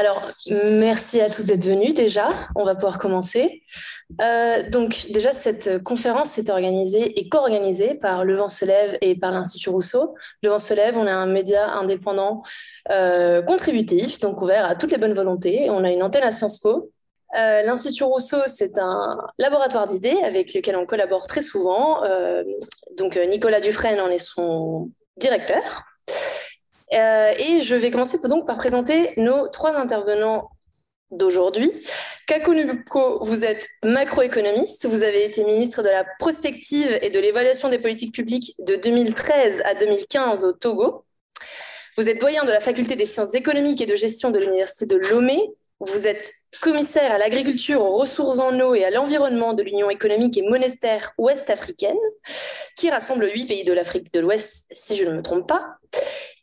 Alors, merci à tous d'être venus déjà. On va pouvoir commencer. Euh, donc, déjà, cette conférence est organisée et co-organisée par Le Vent se lève et par l'Institut Rousseau. Le Vent se lève, on est un média indépendant euh, contributif, donc ouvert à toutes les bonnes volontés. On a une antenne à Sciences Po. Euh, L'Institut Rousseau, c'est un laboratoire d'idées avec lequel on collabore très souvent. donc, Nicolas Dufresne en est son directeur. Euh, et je vais commencer donc par présenter nos trois intervenants d'aujourd'hui. Kako Nubuko, vous êtes macroéconomiste, vous avez été ministre de la prospective et de l'évaluation des politiques publiques de 2013 à 2015 au Togo. Vous êtes doyen de la faculté des sciences économiques et de gestion de l'université de Lomé. Vous êtes commissaire à l'agriculture, aux ressources en eau et à l'environnement de l'Union économique et monétaire ouest-africaine, qui rassemble huit pays de l'Afrique de l'Ouest, si je ne me trompe pas.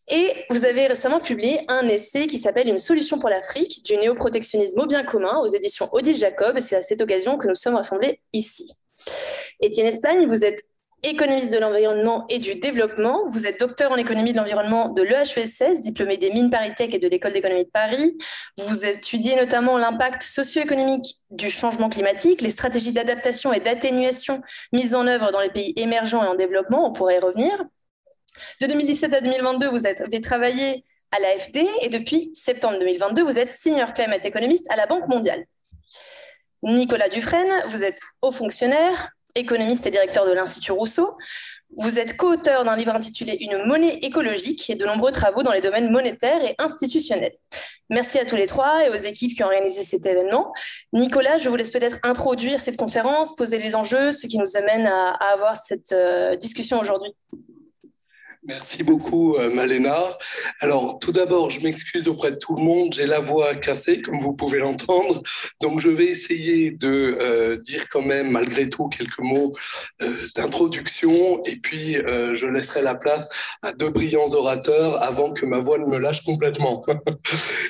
Et vous avez récemment publié un essai qui s'appelle Une solution pour l'Afrique, du néoprotectionnisme au bien commun aux éditions Odile Jacob. C'est à cette occasion que nous sommes rassemblés ici. Étienne Espagne, vous êtes économiste de l'environnement et du développement. Vous êtes docteur en économie de l'environnement de l'EHESS, diplômé des mines ParisTech et de l'École d'économie de Paris. Vous étudiez notamment l'impact socio-économique du changement climatique, les stratégies d'adaptation et d'atténuation mises en œuvre dans les pays émergents et en développement. On pourrait y revenir. De 2017 à 2022, vous avez travaillé à l'AFD et depuis septembre 2022, vous êtes senior climate économiste à la Banque mondiale. Nicolas Dufresne, vous êtes haut fonctionnaire, économiste et directeur de l'Institut Rousseau. Vous êtes co-auteur d'un livre intitulé Une monnaie écologique et de nombreux travaux dans les domaines monétaires et institutionnels. Merci à tous les trois et aux équipes qui ont organisé cet événement. Nicolas, je vous laisse peut-être introduire cette conférence, poser les enjeux, ce qui nous amène à, avoir cette euh, discussion aujourd'hui. Merci beaucoup, euh, Malena. Alors, tout d'abord, je m'excuse auprès de tout le monde. J'ai la voix cassée, comme vous pouvez l'entendre. Donc, je vais essayer de euh, dire quand même, malgré tout, quelques mots euh, d'introduction. Et puis, je laisserai la place à deux brillants orateurs avant que ma voix ne me lâche complètement.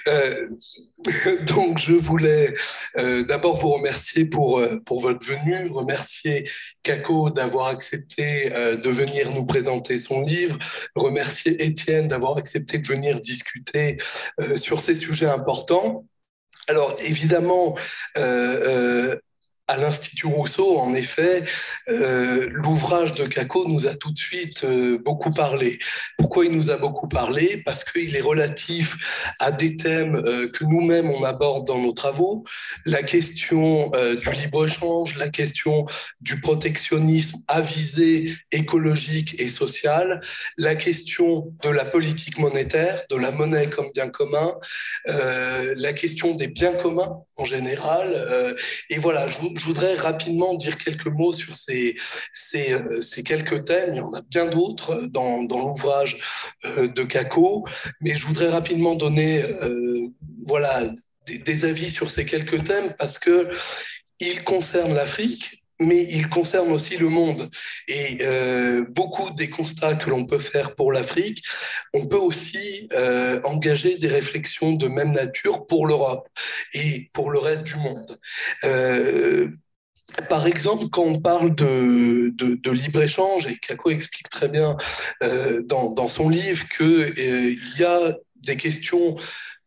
donc, je voulais d'abord vous remercier pour, pour votre venue, remercier Kako d'avoir accepté de venir nous présenter son livre remercier Étienne d'avoir accepté de venir discuter euh, sur ces sujets importants. Alors évidemment, euh, euh, à l'Institut Rousseau, en effet, euh, l'ouvrage de Caco nous a tout de suite euh, beaucoup parlé. Pourquoi il nous a beaucoup parlé? Parce qu'il est relatif à des thèmes euh, que nous-mêmes on aborde dans nos travaux, la question du libre-échange, la question du protectionnisme avisé écologique et social, la question de la politique monétaire, de la monnaie comme bien commun, la question des biens communs en général. et voilà, je vous, je voudrais rapidement dire quelques mots sur ces, ces, euh, ces quelques thèmes. Il y en a bien d'autres dans, dans l'ouvrage euh, de Caco, mais je voudrais rapidement donner euh, voilà, des, des, avis sur ces quelques thèmes parce que ils concernent l'Afrique, mais il concerne aussi le monde. Et euh, beaucoup des constats que l'on peut faire pour l'Afrique, on peut aussi euh, engager des réflexions de même nature pour l'Europe et pour le reste du monde. Euh, par exemple, quand on parle de, de, libre-échange, et Kako explique très bien dans, dans, son livre qu'il y a des questions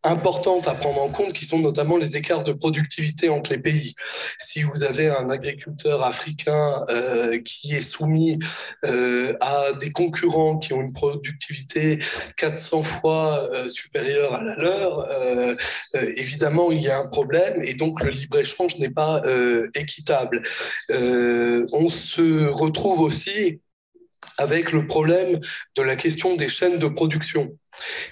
importantes à prendre en compte, qui sont notamment les écarts de productivité entre les pays. Si vous avez un agriculteur africain euh, qui est soumis euh, à des concurrents qui ont une productivité 400 fois euh, supérieure à la leur, euh, euh, évidemment, il y a un problème et donc le libre-échange n'est pas équitable. on se retrouve aussi avec le problème de la question des chaînes de production.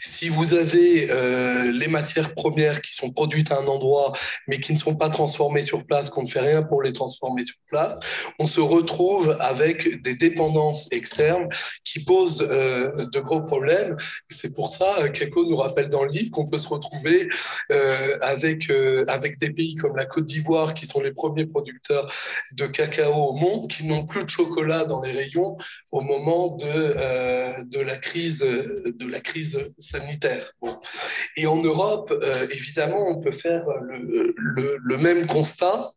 Si vous avez euh, les matières premières qui sont produites à un endroit, mais qui ne sont pas transformées sur place, qu'on ne fait rien pour les transformer sur place, on se retrouve avec des dépendances externes qui posent euh, de gros problèmes. C'est pour ça qu'Eco nous rappelle dans le livre qu'on peut se retrouver euh, avec, avec des pays comme la Côte d'Ivoire, qui sont les premiers producteurs de cacao au monde, qui n'ont plus de chocolat dans les rayons au moment de, de, la, crise, de la crise sanitaire. Et en Europe, euh, évidemment, on peut faire le, le, le même constat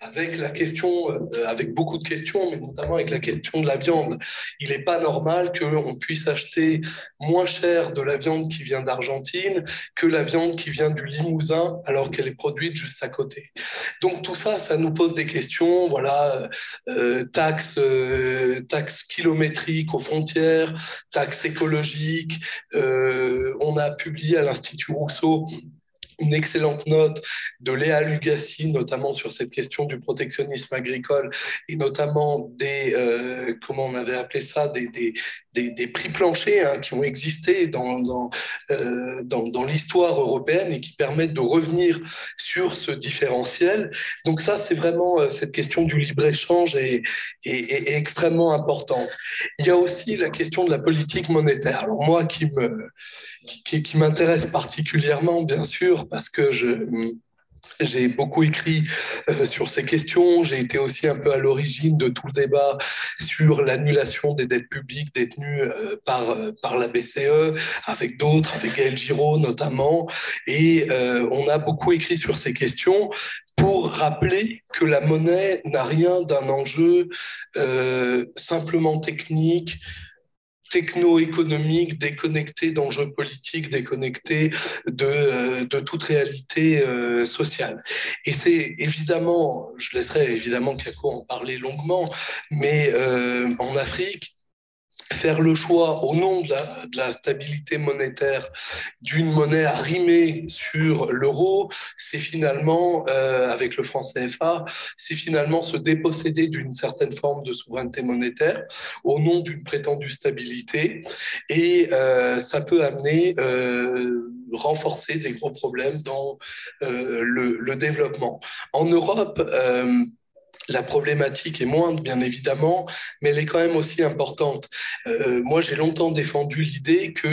avec la question, euh, avec beaucoup de questions, mais notamment avec la question de la viande. Il n'est pas normal qu'on puisse acheter moins cher de la viande qui vient d'Argentine que la viande qui vient du Limousin, alors qu'elle est produite juste à côté. Donc tout ça, ça nous pose des questions. Voilà, euh, taxes, euh, taxes kilométriques aux frontières, taxes écologiques. on a publié à l'Institut Rousseau une excellente note de Léa Lugassi, notamment sur cette question du protectionnisme agricole et notamment des, euh, comment on avait appelé ça, des, des, des, prix planchers hein, qui ont existé dans, euh, dans, dans l'histoire européenne et qui permettent de revenir sur ce différentiel. Donc ça, c'est vraiment euh, cette question du libre-échange est, est, est, extrêmement importante. Il y a aussi la question de la politique monétaire. Alors moi, qui me qui, m'intéresse particulièrement, bien sûr, parce que j'ai beaucoup écrit euh, sur ces questions. J'ai été aussi un peu à l'origine de tout le débat sur l'annulation des dettes publiques détenues euh, par, euh, par la BCE, avec d'autres, avec Gaël Giraud notamment. Et on a beaucoup écrit sur ces questions pour rappeler que la monnaie n'a rien d'un enjeu simplement technique, techno-économique, déconnecté d'enjeux politiques, déconnecté de, euh, de toute réalité euh, sociale. Et c'est évidemment, je laisserai évidemment Kako en parler longuement, mais euh, en Afrique, faire le choix au nom de la, stabilité monétaire d'une monnaie arrimée sur l'euro, c'est finalement, euh, avec le franc CFA, c'est finalement se déposséder d'une certaine forme de souveraineté monétaire au nom d'une prétendue stabilité. Et euh, ça peut amener, euh, renforcer des gros problèmes dans le, développement. En Europe, la problématique est moindre, bien évidemment, mais elle est quand même aussi importante. Euh, moi, j'ai longtemps défendu l'idée que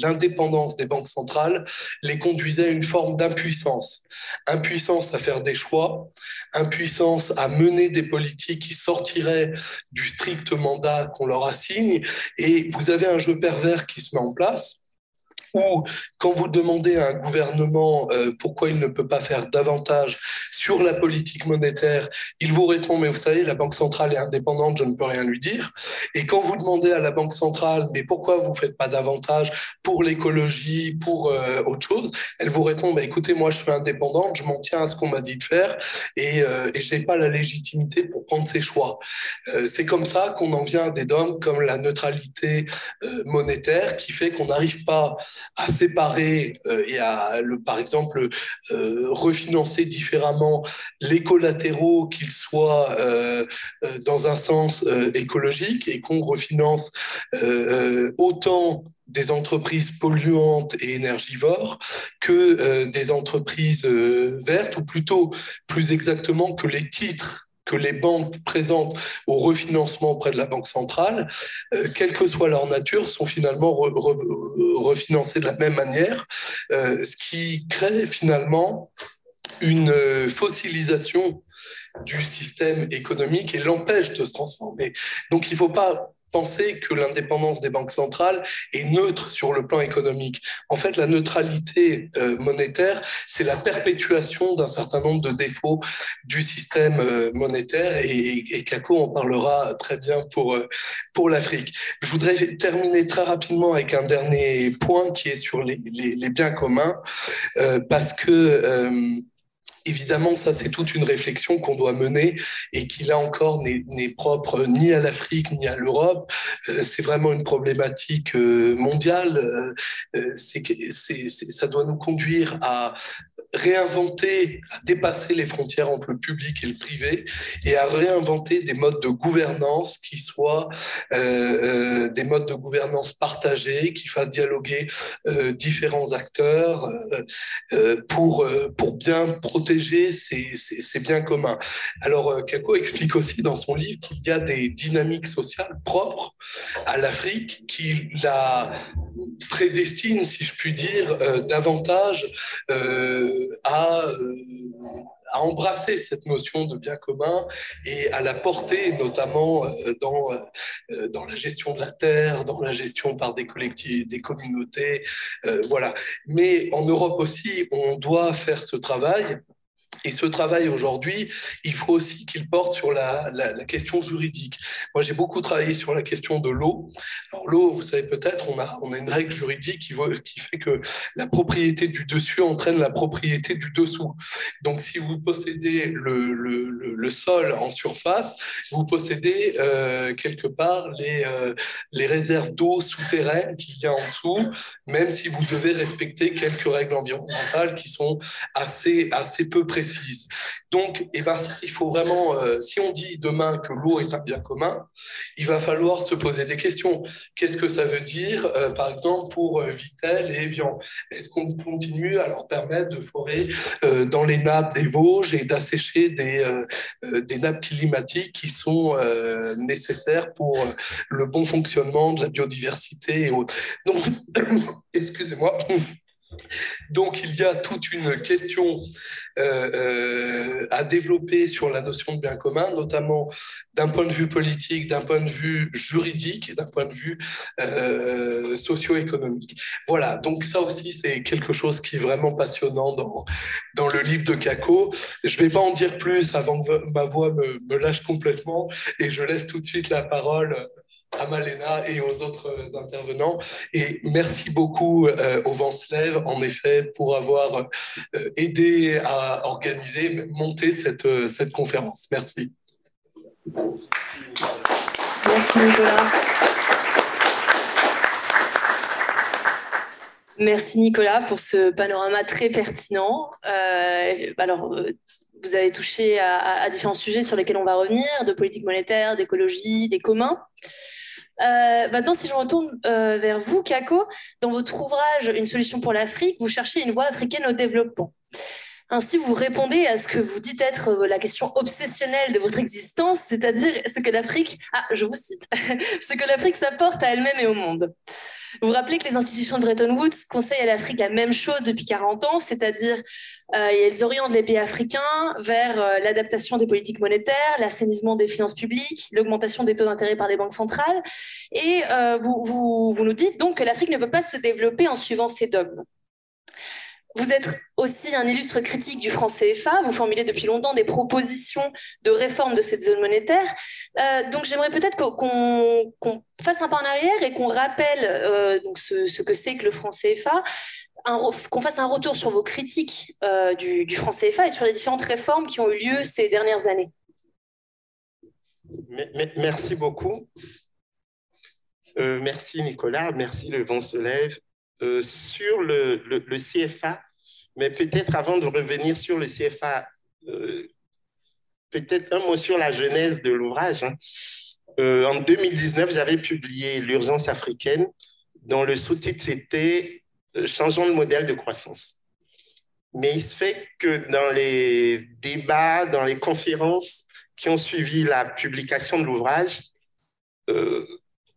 l'indépendance des banques centrales les conduisait à une forme d'impuissance. Impuissance à faire des choix, impuissance à mener des politiques qui sortiraient du strict mandat qu'on leur assigne. Et vous avez un jeu pervers qui se met en place ou quand vous demandez à un gouvernement euh, pourquoi il ne peut pas faire davantage sur la politique monétaire, il vous répond, mais vous savez, la Banque centrale est indépendante, je ne peux rien lui dire. Et quand vous demandez à la Banque centrale, mais pourquoi vous ne faites pas davantage pour l'écologie, pour euh, autre chose, elle vous répond, bah, écoutez, moi je suis indépendante, je m'en tiens à ce qu'on m'a dit de faire et, euh, et je n'ai pas la légitimité pour prendre ces choix. C'est comme ça qu'on en vient à des dogmes comme la neutralité monétaire qui fait qu'on n'arrive pas à séparer euh, et à, par exemple, euh, refinancer différemment les collatéraux, qu'ils soient euh, dans un sens écologique et qu'on refinance autant des entreprises polluantes et énergivores que des entreprises vertes, ou plutôt, plus exactement, que les titres que les banques présentent au refinancement auprès de la Banque centrale, euh, quelle que soit leur nature, sont finalement refinancés de la même manière, euh, ce qui crée finalement une euh, fossilisation du système économique et l'empêche de se transformer. Donc il ne faut pas penser que l'indépendance des banques centrales est neutre sur le plan économique. En fait, la neutralité euh, monétaire, c'est la perpétuation d'un certain nombre de défauts du système euh, monétaire et, et, Kako en parlera très bien pour, euh, pour l'Afrique. Je voudrais terminer très rapidement avec un dernier point qui est sur les, les, les biens communs, parce que Évidemment, ça, c'est toute une réflexion qu'on doit mener et qui, là encore, n'est propre ni à l'Afrique ni à l'Europe. Euh, c'est vraiment une problématique euh, mondiale. Euh, ça doit nous conduire à réinventer, à dépasser les frontières entre le public et le privé et à réinventer des modes de gouvernance qui soient des modes de gouvernance partagés, qui fassent dialoguer différents acteurs pour, pour bien protéger c'est bien commun. Alors, euh, Kako explique aussi dans son livre qu'il y a des dynamiques sociales propres à l'Afrique qui la prédestinent, si je puis dire, euh, davantage euh, à à embrasser cette notion de bien commun et à la porter notamment dans, dans la gestion de la terre, dans la gestion par des collectivités, des communautés, voilà. Mais en Europe aussi, on doit faire ce travail Et ce travail aujourd'hui, il faut aussi qu'il porte sur la, question juridique. Moi, j'ai beaucoup travaillé sur la question de l'eau. Alors l'eau, vous savez peut-être, on a, on a une règle juridique qui, fait que la propriété du dessus entraîne la propriété du dessous. Donc si vous possédez le, sol en surface, vous possédez euh, quelque part les, euh, les réserves d'eau souterraines qu'il y a en dessous, même si vous devez respecter quelques règles environnementales qui sont assez, assez peu précises. Donc, eh ben, il faut vraiment, euh, si on dit demain que l'eau est un bien commun, il va falloir se poser des questions. Qu'est-ce que ça veut dire, euh, par exemple, pour euh, Vitel et Evian Est-ce qu'on continue à leur permettre de forer dans les nappes des Vosges et d'assécher des, des nappes climatiques qui sont nécessaires pour le bon fonctionnement de la biodiversité et autres? Donc, excusez-moi. Donc il y a toute une question euh, euh, à développer sur la notion de bien commun, notamment d'un point de vue politique, d'un point de vue juridique d'un point de vue euh, socio-économique. Voilà, donc ça aussi c'est quelque chose qui est vraiment passionnant dans, dans le livre de Kako. Je ne vais pas en dire plus avant que ma voix me, me lâche complètement et je laisse tout de suite la parole à Malena et aux autres intervenants. Et merci beaucoup euh, au Vent se en effet, pour avoir euh, aidé à organiser, monter cette, euh, cette conférence. Merci. Merci Nicolas. Merci Nicolas pour ce panorama très pertinent. alors, vous avez touché à, différents sujets sur lesquels on va revenir, de politique monétaire, d'écologie, des communs. Euh, maintenant, si je retourne euh, vers vous, Kako, dans votre ouvrage Une solution pour l'Afrique, vous cherchez une voie africaine au développement. Ainsi, vous répondez à ce que vous dites être euh, la question obsessionnelle de votre existence, c'est-à-dire ce que l'Afrique, ah, je vous cite, ce que l'Afrique s'apporte à elle-même et au monde. Vous vous rappelez que les institutions de Bretton Woods conseillent à l'Afrique la même chose depuis 40 ans, c'est-à-dire euh, elles orientent les pays africains vers euh, l'adaptation des politiques monétaires, l'assainissement des finances publiques, l'augmentation des taux d'intérêt par les banques centrales. Et euh, vous, nous dites donc que l'Afrique ne peut pas se développer en suivant ces dogmes. Vous êtes aussi un illustre critique du franc CFA. Vous formulez depuis longtemps des propositions de réforme de cette zone monétaire. Euh, donc j'aimerais peut-être qu'on fasse un pas en arrière et qu'on rappelle euh, ce, que c'est que le franc CFA, qu'on fasse un retour sur vos critiques euh, du, du franc CFA et sur les différentes réformes qui ont eu lieu ces dernières années. Merci beaucoup. merci Nicolas, merci Le Vent se lève. Sur le, CFA, mais peut-être avant de revenir sur le CFA, euh, peut-être un mot sur la genèse de l'ouvrage. Hein. Euh, en 2019, j'avais publié L'urgence africaine, dont le sous-titre c'était euh, Changeons le modèle de croissance. Mais il se fait que dans les débats, dans les conférences qui ont suivi la publication de l'ouvrage,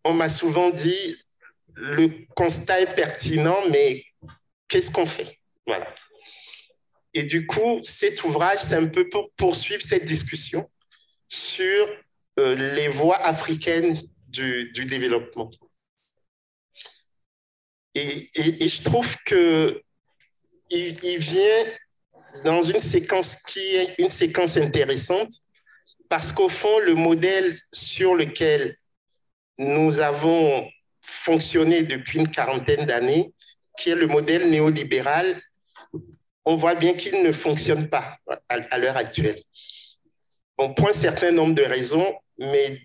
on m'a souvent dit le constat est pertinent, mais qu'est-ce qu'on fait? Voilà. Et du coup, cet ouvrage, c'est un peu pour poursuivre cette discussion sur euh, les voies africaines du, développement. Et, je trouve que il, vient dans une séquence qui est une séquence intéressante parce qu'au fond, le modèle sur lequel nous avons fonctionné depuis une quarantaine d'années, qui est le modèle néolibéral, on voit bien qu'il ne fonctionne pas à, l'heure actuelle. On point un certain nombre de raisons, mais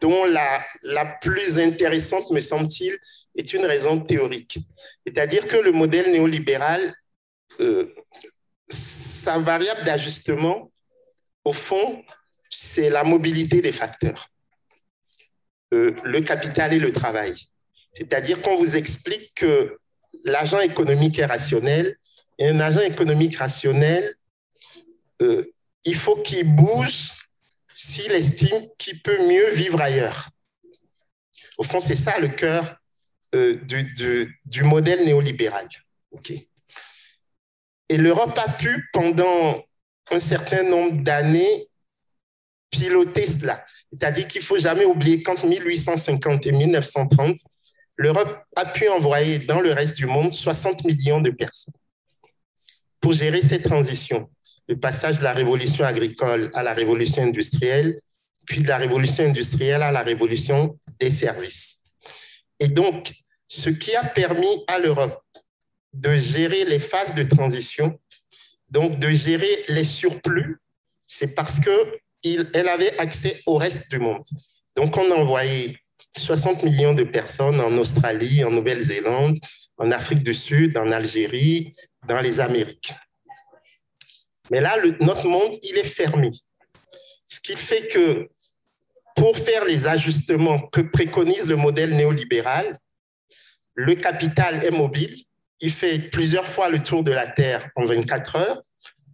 dont la, la plus intéressante, me semble-t-il, est une raison théorique. C'est-à-dire que le modèle néolibéral, euh, sa variable d'ajustement, au fond, c'est la mobilité des facteurs, euh, le capital et le travail. C'est-à-dire qu'on vous explique que l'agent économique est rationnel, et un agent économique rationnel, euh, il faut qu'il bouge s'il estime qu'il peut mieux vivre ailleurs. Au fond, c'est ça le cœur euh, du, du, modèle néolibéral. Et l'Europe a pu, pendant un certain nombre d'années, piloter cela. C'est-à-dire qu'il ne faut jamais oublier qu'entre 1850 et 1930, l'Europe a pu envoyer dans le reste du monde 60 millions de personnes. pour gérer cette transition, le passage de la révolution agricole à la révolution industrielle, puis de la révolution industrielle à la révolution des services. Et donc, ce qui a permis à l'Europe de gérer les phases de transition, donc de gérer les surplus, c'est parce qu'elle avait accès au reste du monde. Donc, on a envoyé 60 millions de personnes en Australie, en Nouvelle-Zélande, en Afrique du Sud, en Algérie, dans les Amériques. Mais là, notre monde, il est fermé. Ce qui fait que pour faire les ajustements que préconise le modèle néolibéral, le capital est mobile, il fait plusieurs fois le tour de la Terre en 24 heures,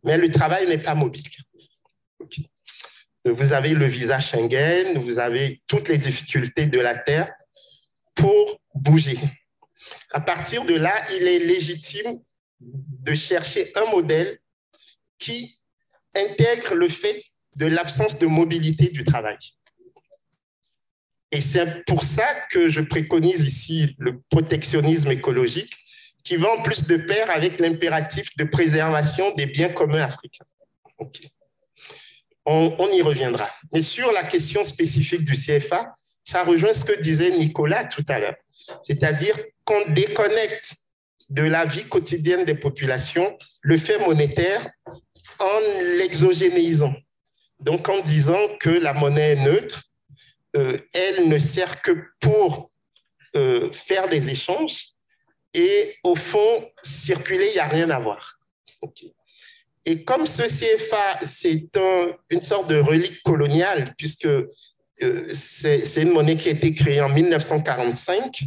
mais le travail n'est pas mobile. Vous avez le visa Schengen, vous avez toutes les difficultés de la Terre pour bouger. À partir de là, il est légitime de chercher un modèle qui intègre le fait de l'absence de mobilité du travail. Et c'est pour ça que je préconise ici le protectionnisme écologique, qui va en plus de pair avec l'impératif de préservation des biens communs africains. On, y reviendra. Mais sur la question spécifique du CFA, ça rejoint ce que disait Nicolas tout à l'heure. C'est-à-dire qu'on déconnecte de la vie quotidienne des populations le fait monétaire en l'exogénéisant. Donc en disant que la monnaie est neutre, euh, elle ne sert que pour euh, faire des échanges et au fond, circuler, il n'y a rien à voir. Et comme ce CFA, c'est une sorte de relique coloniale, puisque euh, c'est une monnaie qui a été créée en 1945,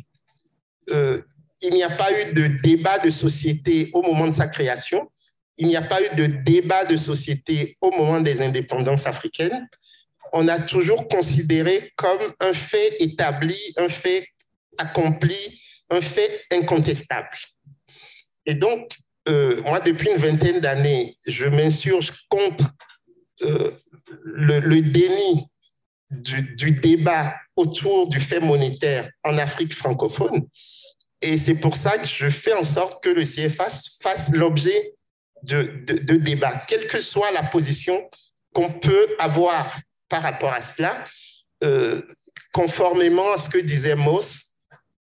il n'y a pas eu de débat de société au moment de sa création. Il n'y a pas eu de débat de société au moment des indépendances africaines. On a toujours considéré comme un fait établi, un fait accompli, un fait incontestable. Et donc, euh, moi, depuis une vingtaine d'années, je m'insurge contre euh, le, déni du, débat autour du fait monétaire en Afrique francophone. Et c'est pour ça que je fais en sorte que le CFA fasse l'objet de, de, débats, quelle que soit la position qu'on peut avoir par rapport à cela. Euh, conformément à ce que disait Moss,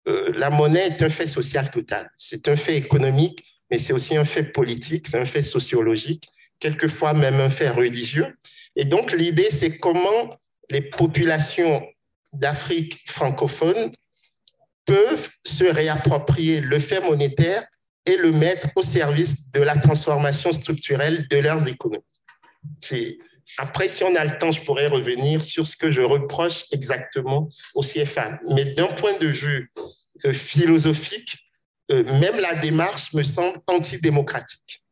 la monnaie est un fait social total. C'est un fait économique, mais c'est aussi un fait politique, c'est un fait sociologique, quelquefois même un fait religieux. Et donc l'idée, c'est comment les populations d'Afrique francophone peuvent se réapproprier le fait monétaire et le mettre au service de la transformation structurelle de leurs économies. Après, si on a le temps, je pourrais revenir sur ce que je reproche exactement au CFA. Mais d'un point de vue euh, philosophique, euh, même la démarche me semble antidémocratique.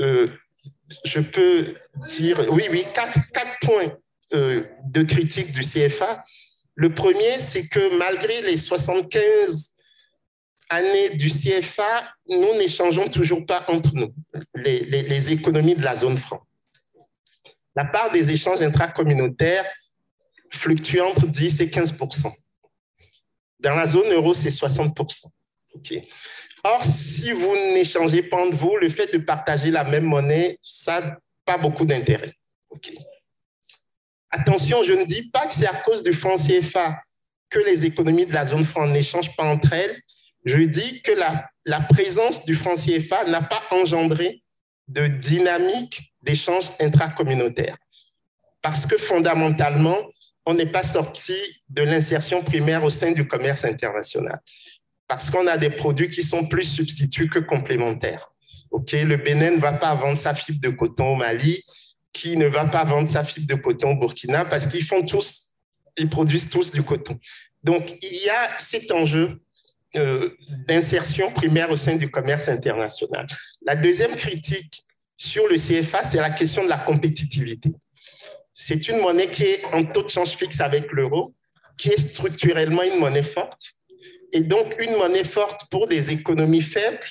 Euh, je peux dire, oui, oui, quatre, quatre points de critique du CFA. Le premier, c'est que malgré les 75 années du CFA, nous n'échangeons toujours pas entre nous les, économies de la zone franc. La part des échanges intracommunautaires fluctue entre 10 et 15% Dans la zone euro, c'est 60 Or, si vous n'échangez pas entre vous, le fait de partager la même monnaie, ça n'a pas beaucoup d'intérêt. Attention, je ne dis pas que c'est à cause du franc CFA que les économies de la zone franc n'échangent pas entre elles. Je dis que la, la présence du franc CFA n'a pas engendré de dynamique d'échange intracommunautaire. Parce que fondamentalement, on n'est pas sorti de l'insertion primaire au sein du commerce international. Parce qu'on a des produits qui sont plus substituts que complémentaires. OK, le Bénin ne va pas vendre sa fibre de coton au Mali, qui ne va pas vendre sa fibre de coton au Burkina parce qu'ils font tous, ils produisent tous du coton. Donc, il y a cet enjeu euh, d'insertion primaire au sein du commerce international. La deuxième critique sur le CFA, c'est la question de la compétitivité. C'est une monnaie qui est en taux de change fixe avec l'euro, qui est structurellement une monnaie forte. Et donc, une monnaie forte pour des économies faibles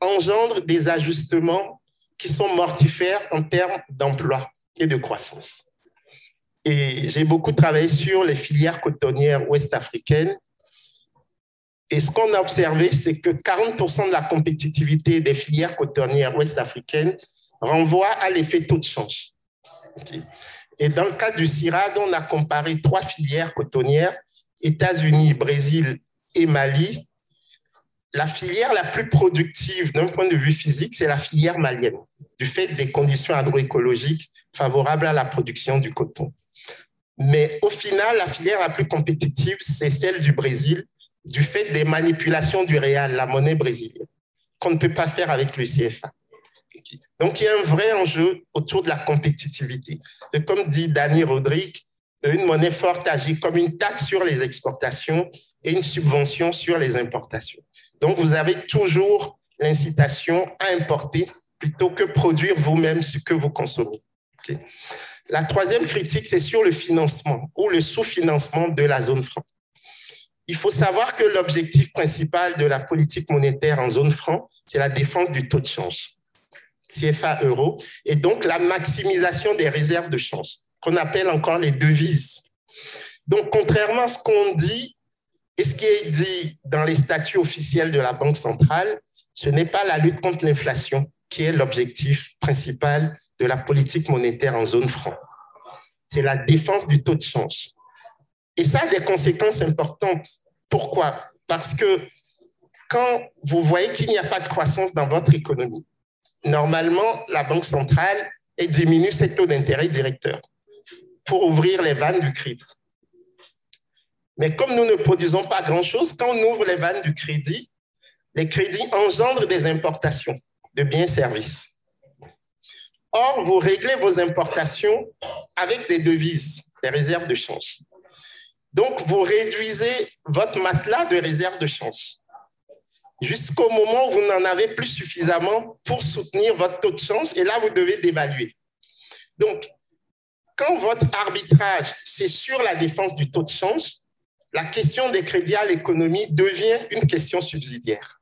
engendre des ajustements qui sont mortifères en termes d'emploi et de croissance. Et j'ai beaucoup travaillé sur les filières cotonnières ouest-africaines. Et ce qu'on a observé, c'est que 40% de la compétitivité des filières cotonnières ouest-africaines renvoie à l'effet taux de change. Et dans le cas du CIRAD, on a comparé trois filières cotonnières, États-Unis, Brésil et Mali. La filière la plus productive d'un point de vue physique, c'est la filière malienne, du fait des conditions agroécologiques favorables à la production du coton. Mais au final, la filière la plus compétitive, c'est celle du Brésil, du fait des manipulations du réal, la monnaie brésilienne, qu'on ne peut pas faire avec le CFA. Donc, il y a un vrai enjeu autour de la compétitivité. Comme dit Danny Rodrigue, une monnaie forte agit comme une taxe sur les exportations et une subvention sur les importations. Donc, vous avez toujours l'incitation à importer plutôt que produire vous-même ce que vous consommez. La troisième critique, c'est sur le financement ou le sous-financement de la zone franc. Il faut savoir que l'objectif principal de la politique monétaire en zone franc, c'est la défense du taux de change, CFA euro, et donc la maximisation des réserves de change, qu'on appelle encore les devises. Donc, contrairement à ce qu'on dit et ce qui est dit dans les statuts officiels de la Banque centrale, ce n'est pas la lutte contre l'inflation qui est l'objectif principal de la politique monétaire en zone franc. C'est la défense du taux de change. Et ça a des conséquences importantes. Pourquoi? Parce que quand vous voyez qu'il n'y a pas de croissance dans votre économie, normalement, la Banque centrale diminue ses taux d'intérêt directeurs pour ouvrir les vannes du crédit. Mais comme nous ne produisons pas grand-chose, quand on ouvre les vannes du crédit, les crédits engendrent des importations de biens et services. Or, vous réglez vos importations avec des devises, des réserves de change. Donc, vous réduisez votre matelas de réserves de change jusqu'au moment où vous n'en avez plus suffisamment pour soutenir votre taux de change et là, vous devez dévaluer. Donc, quand votre arbitrage, c'est sur la défense du taux de change, la question des crédits à l'économie devient une question subsidiaire.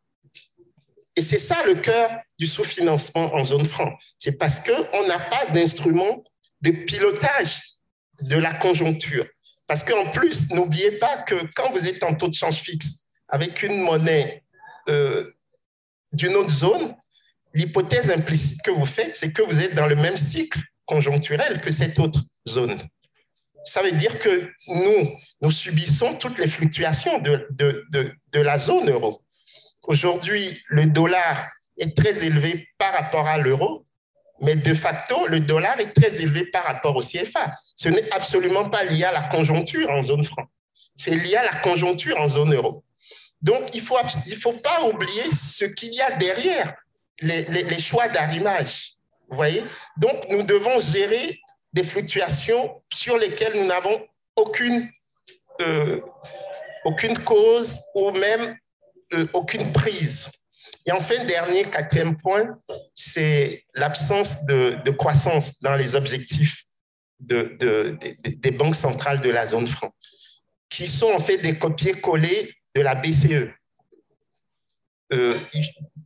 Et c'est ça le cœur du sous-financement en zone franc. C'est parce qu'on n'a pas d'instrument de pilotage de la conjoncture. Parce qu'en plus, n'oubliez pas que quand vous êtes en taux de change fixe avec une monnaie euh, d'une autre zone, l'hypothèse implicite que vous faites, c'est que vous êtes dans le même cycle conjoncturel que cette autre zone. Ça veut dire que nous, nous subissons toutes les fluctuations de, de, de, de la zone euro. Aujourd'hui, le dollar est très élevé par rapport à l'euro, mais de facto, le dollar est très élevé par rapport au CFA. Ce n'est absolument pas lié à la conjoncture en zone franc. C'est lié à la conjoncture en zone euro. Donc, il ne faut, il faut pas oublier ce qu'il y a derrière les, les, choix d'arrimage. Vous voyez? Donc, nous devons gérer des fluctuations sur lesquelles nous n'avons aucune, euh, aucune cause ou même euh, aucune prise. Et enfin, dernier, quatrième point, c'est l'absence de, croissance dans les objectifs de, des banques centrales de la zone franc, qui sont en fait des copier-coller de la BCE. Euh,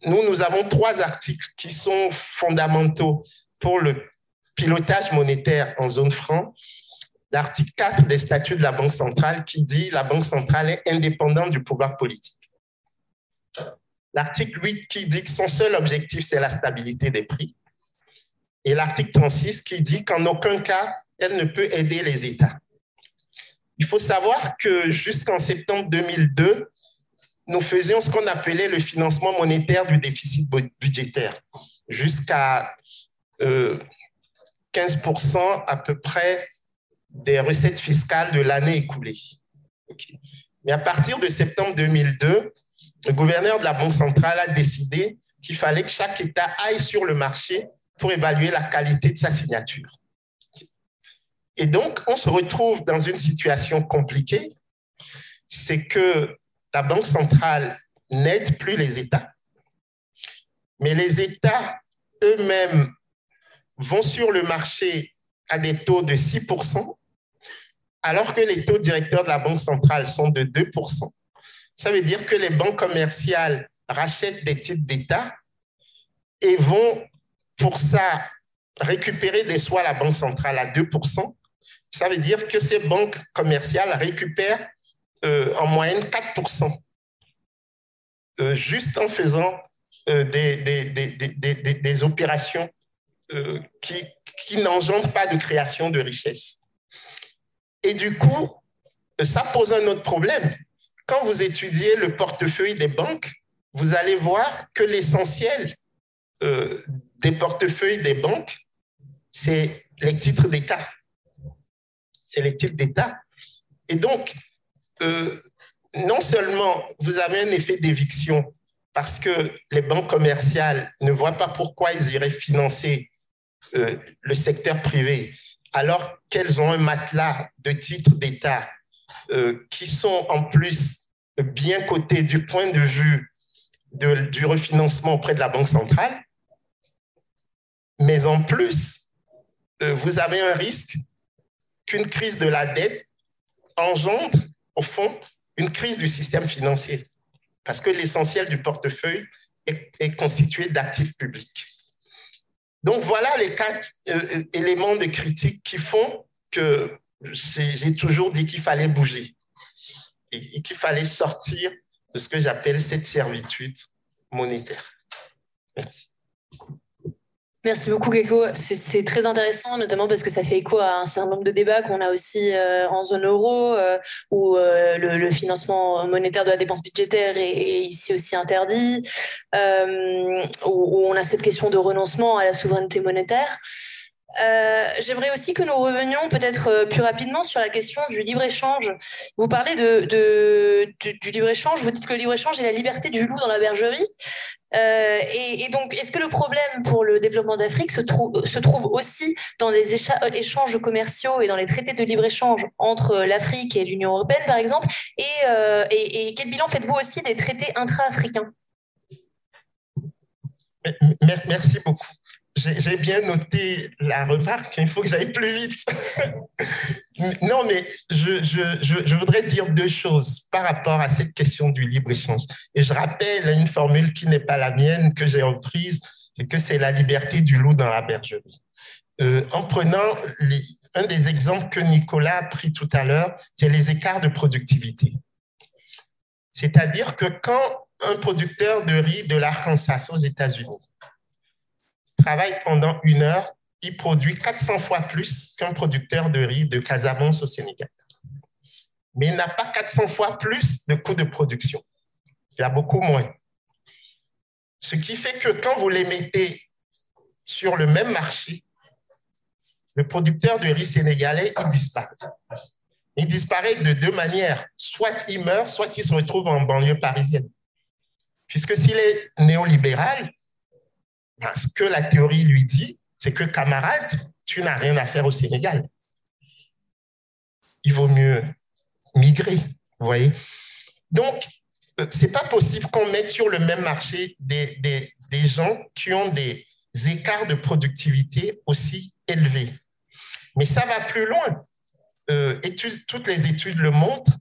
nous, nous avons trois articles qui sont fondamentaux pour le pilotage monétaire en zone franc. L'article 4 des statuts de la Banque centrale qui dit la Banque centrale est indépendante du pouvoir politique. L'article 8 qui dit que son seul objectif, c'est la stabilité des prix. Et l'article 36 qui dit qu'en aucun cas, elle ne peut aider les États. Il faut savoir que jusqu'en septembre 2002, nous faisions ce qu'on appelait le financement monétaire du déficit budgétaire, jusqu'à 15% euh, à peu près des recettes fiscales de l'année écoulée. Mais à partir de septembre 2002, le gouverneur de la Banque centrale a décidé qu'il fallait que chaque État aille sur le marché pour évaluer la qualité de sa signature. Et donc, on se retrouve dans une situation compliquée, c'est que la Banque centrale n'aide plus les États, mais les États eux-mêmes vont sur le marché à des taux de 6%, alors que les taux directeurs de la Banque centrale sont de 2%. Ça veut dire que les banques commerciales rachètent des titres d'État et vont pour ça récupérer des soins à la Banque centrale à 2%. Ça veut dire que ces banques commerciales récupèrent euh, en moyenne 4% euh, juste en faisant euh, des, des, des, opérations qui, qui n'engendrent pas de création de richesse. Et du coup, ça pose un autre problème. Quand vous étudiez le portefeuille des banques, vous allez voir que l'essentiel des portefeuilles des banques, c'est les titres d'État. C'est les titres d'État. Et donc, euh, non seulement vous avez un effet d'éviction parce que les banques commerciales ne voient pas pourquoi ils iraient financer euh, le secteur privé alors qu'elles ont un matelas de titres d'État euh, qui sont en plus bien cotés du point de vue du refinancement auprès de la Banque centrale, mais en plus, vous avez un risque qu'une crise de la dette engendre, au fond, une crise du système financier, parce que l'essentiel du portefeuille est, constitué d'actifs publics. Donc voilà les quatre euh, éléments de critique qui font que j'ai toujours dit qu'il fallait bouger et qu'il fallait sortir de ce que j'appelle cette servitude monétaire. Merci. Merci beaucoup, Gecko. C'est très intéressant, notamment parce que ça fait écho à un certain nombre de débats qu'on a aussi euh, en zone euro, euh, où euh, le, financement monétaire de la dépense budgétaire est, ici aussi interdit, où, on a cette question de renoncement à la souveraineté monétaire. J'aimerais aussi que nous revenions peut-être plus rapidement sur la question du libre-échange. Vous parlez de, du libre-échange, vous dites que le libre-échange est la liberté du loup dans la bergerie. Euh, et, donc, est-ce que le problème pour le développement d'Afrique se, trouve aussi dans les échanges commerciaux et dans les traités de libre-échange entre l'Afrique et l'Union européenne, par exemple? Euh, et, quel bilan faites-vous aussi des traités intra-africains? Merci beaucoup j'ai bien noté la remarque, il faut que j'aille plus vite. non, mais je, voudrais dire deux choses par rapport à cette question du libre-échange. Et je rappelle une formule qui n'est pas la mienne, que j'ai reprise, c'est que c'est la liberté du loup dans la bergerie. Euh, en prenant un des exemples que Nicolas a pris tout à l'heure, c'est les écarts de productivité. C'est-à-dire que quand un producteur de riz de l'Arkansas aux États-Unis travaille pendant une heure, il produit 400 fois plus qu'un producteur de riz de Casamance au Sénégal. Mais il n'a pas 400 fois plus de coûts de production. Il a beaucoup moins. Ce qui fait que quand vous les mettez sur le même marché, le producteur de riz sénégalais, il disparaît. Il disparaît de deux manières. Soit il meurt, soit il se retrouve en banlieue parisienne. Puisque s'il est néolibéral, ce que la théorie lui dit, c'est que camarade, tu n'as rien à faire au Sénégal. Il vaut mieux migrer, vous voyez. Donc, euh, ce n'est pas possible qu'on mette sur le même marché des, des, des, gens qui ont des écarts de productivité aussi élevés. Mais ça va plus loin. Euh, toutes les études le montrent.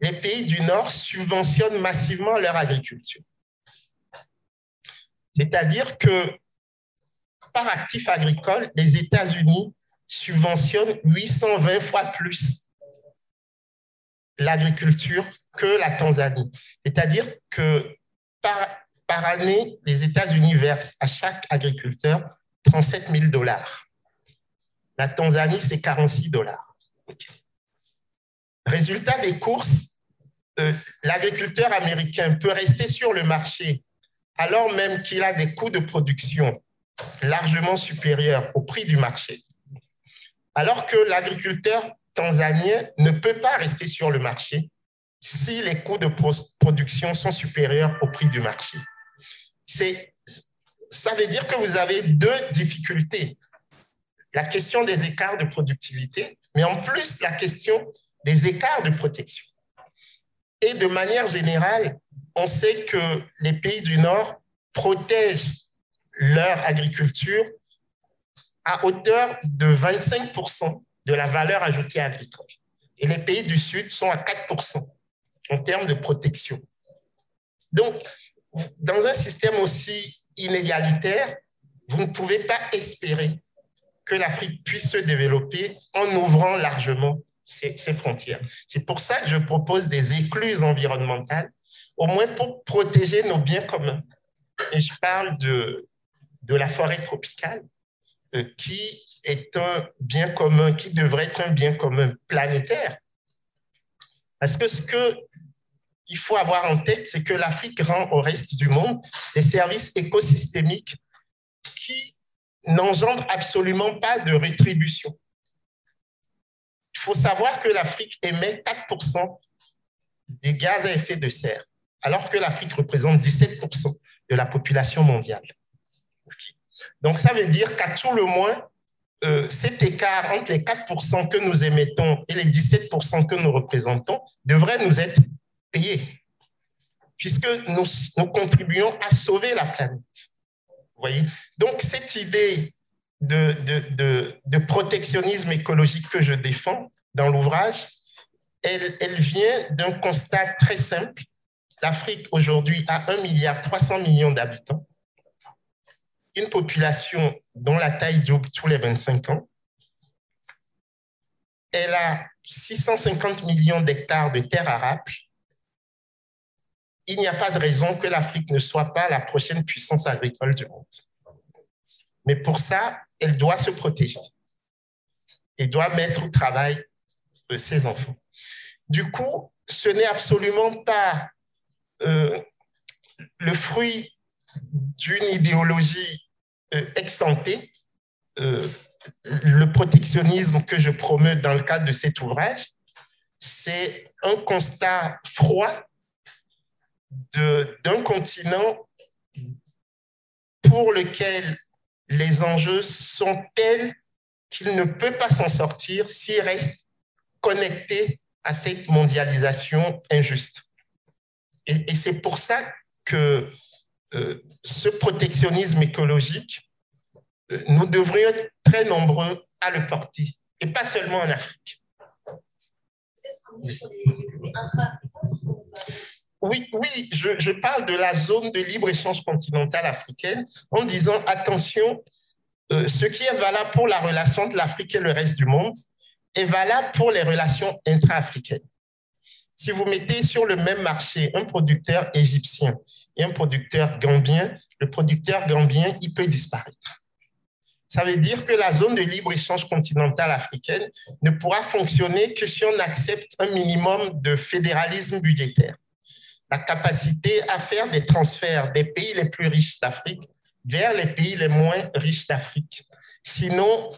Les pays du Nord subventionnent massivement leur agriculture. C'est-à-dire que par actif agricole, les États-Unis subventionnent 820 fois plus l'agriculture que la Tanzanie. C'est-à-dire que par, année, les États-Unis versent à chaque agriculteur 37 000 dollars. La Tanzanie, c'est 46 dollars. Résultat des courses, euh, l'agriculteur américain peut rester sur le marché alors même qu'il a des coûts de production largement supérieurs au prix du marché, alors que l'agriculteur tanzanien ne peut pas rester sur le marché si les coûts de production sont supérieurs au prix du marché. Ça veut dire que vous avez deux difficultés. La question des écarts de productivité, mais en plus la question des écarts de protection. Et de manière générale, on sait que les pays du Nord protègent leur agriculture à hauteur de 25% de la valeur ajoutée agricole. Et les pays du Sud sont à 4% en termes de protection. Donc, dans un système aussi inégalitaire, vous ne pouvez pas espérer que l'Afrique puisse se développer en ouvrant largement ses, ses frontières. C'est pour ça que je propose des écluses environnementales au moins pour protéger nos biens communs. Et je parle de, de la forêt tropicale, euh, qui est un bien commun, qui devrait être un bien commun planétaire. Parce que ce qu'il faut avoir en tête, c'est que l'Afrique rend au reste du monde des services écosystémiques qui n'engendrent absolument pas de rétribution. Il faut savoir que l'Afrique émet 4% des gaz à effet de serre, alors que l'Afrique représente 17% de la population mondiale. Donc, ça veut dire qu'à tout le moins, euh, cet écart entre les 4% que nous émettons et les 17% que nous représentons devrait nous être payé, puisque nous, contribuons à sauver la planète. Vous voyez? Donc, cette idée de, protectionnisme écologique que je défends dans l'ouvrage, elle vient d'un constat très simple. L'Afrique aujourd'hui a 1 milliard 300 millions d'habitants une population dont la taille double tous les 25 ans. Elle a 650 millions d'hectares de terres arables. Il n'y a pas de raison que l'Afrique ne soit pas la prochaine puissance agricole du monde. Mais pour ça, elle doit se protéger et doit mettre au travail ses enfants. Du coup, ce n'est absolument pas euh, le fruit d'une idéologie euh, extanté euh, le protectionnisme que je promeux dans le cadre de cet ouvrage, c'est un constat froid d'un continent pour lequel les enjeux sont tels qu'il ne peut pas s'en sortir s'il reste connecté à cette mondialisation injuste. Et, c'est pour ça que euh, ce protectionnisme écologique, euh, nous devrions être très nombreux à le porter, et pas seulement en Afrique. Oui, oui, je, parle de la zone de libre-échange continentale africaine en disant attention, euh, ce qui est valable pour la relation de l'Afrique et le reste du monde est valable pour les relations intra-africaines. Si vous mettez sur le même marché un producteur égyptien et un producteur gambien, le producteur gambien, il peut disparaître. Ça veut dire que la zone de libre-échange continentale africaine ne pourra fonctionner que si on accepte un minimum de fédéralisme budgétaire. La capacité à faire des transferts des pays les plus riches d'Afrique vers les pays les moins riches d'Afrique. Sinon,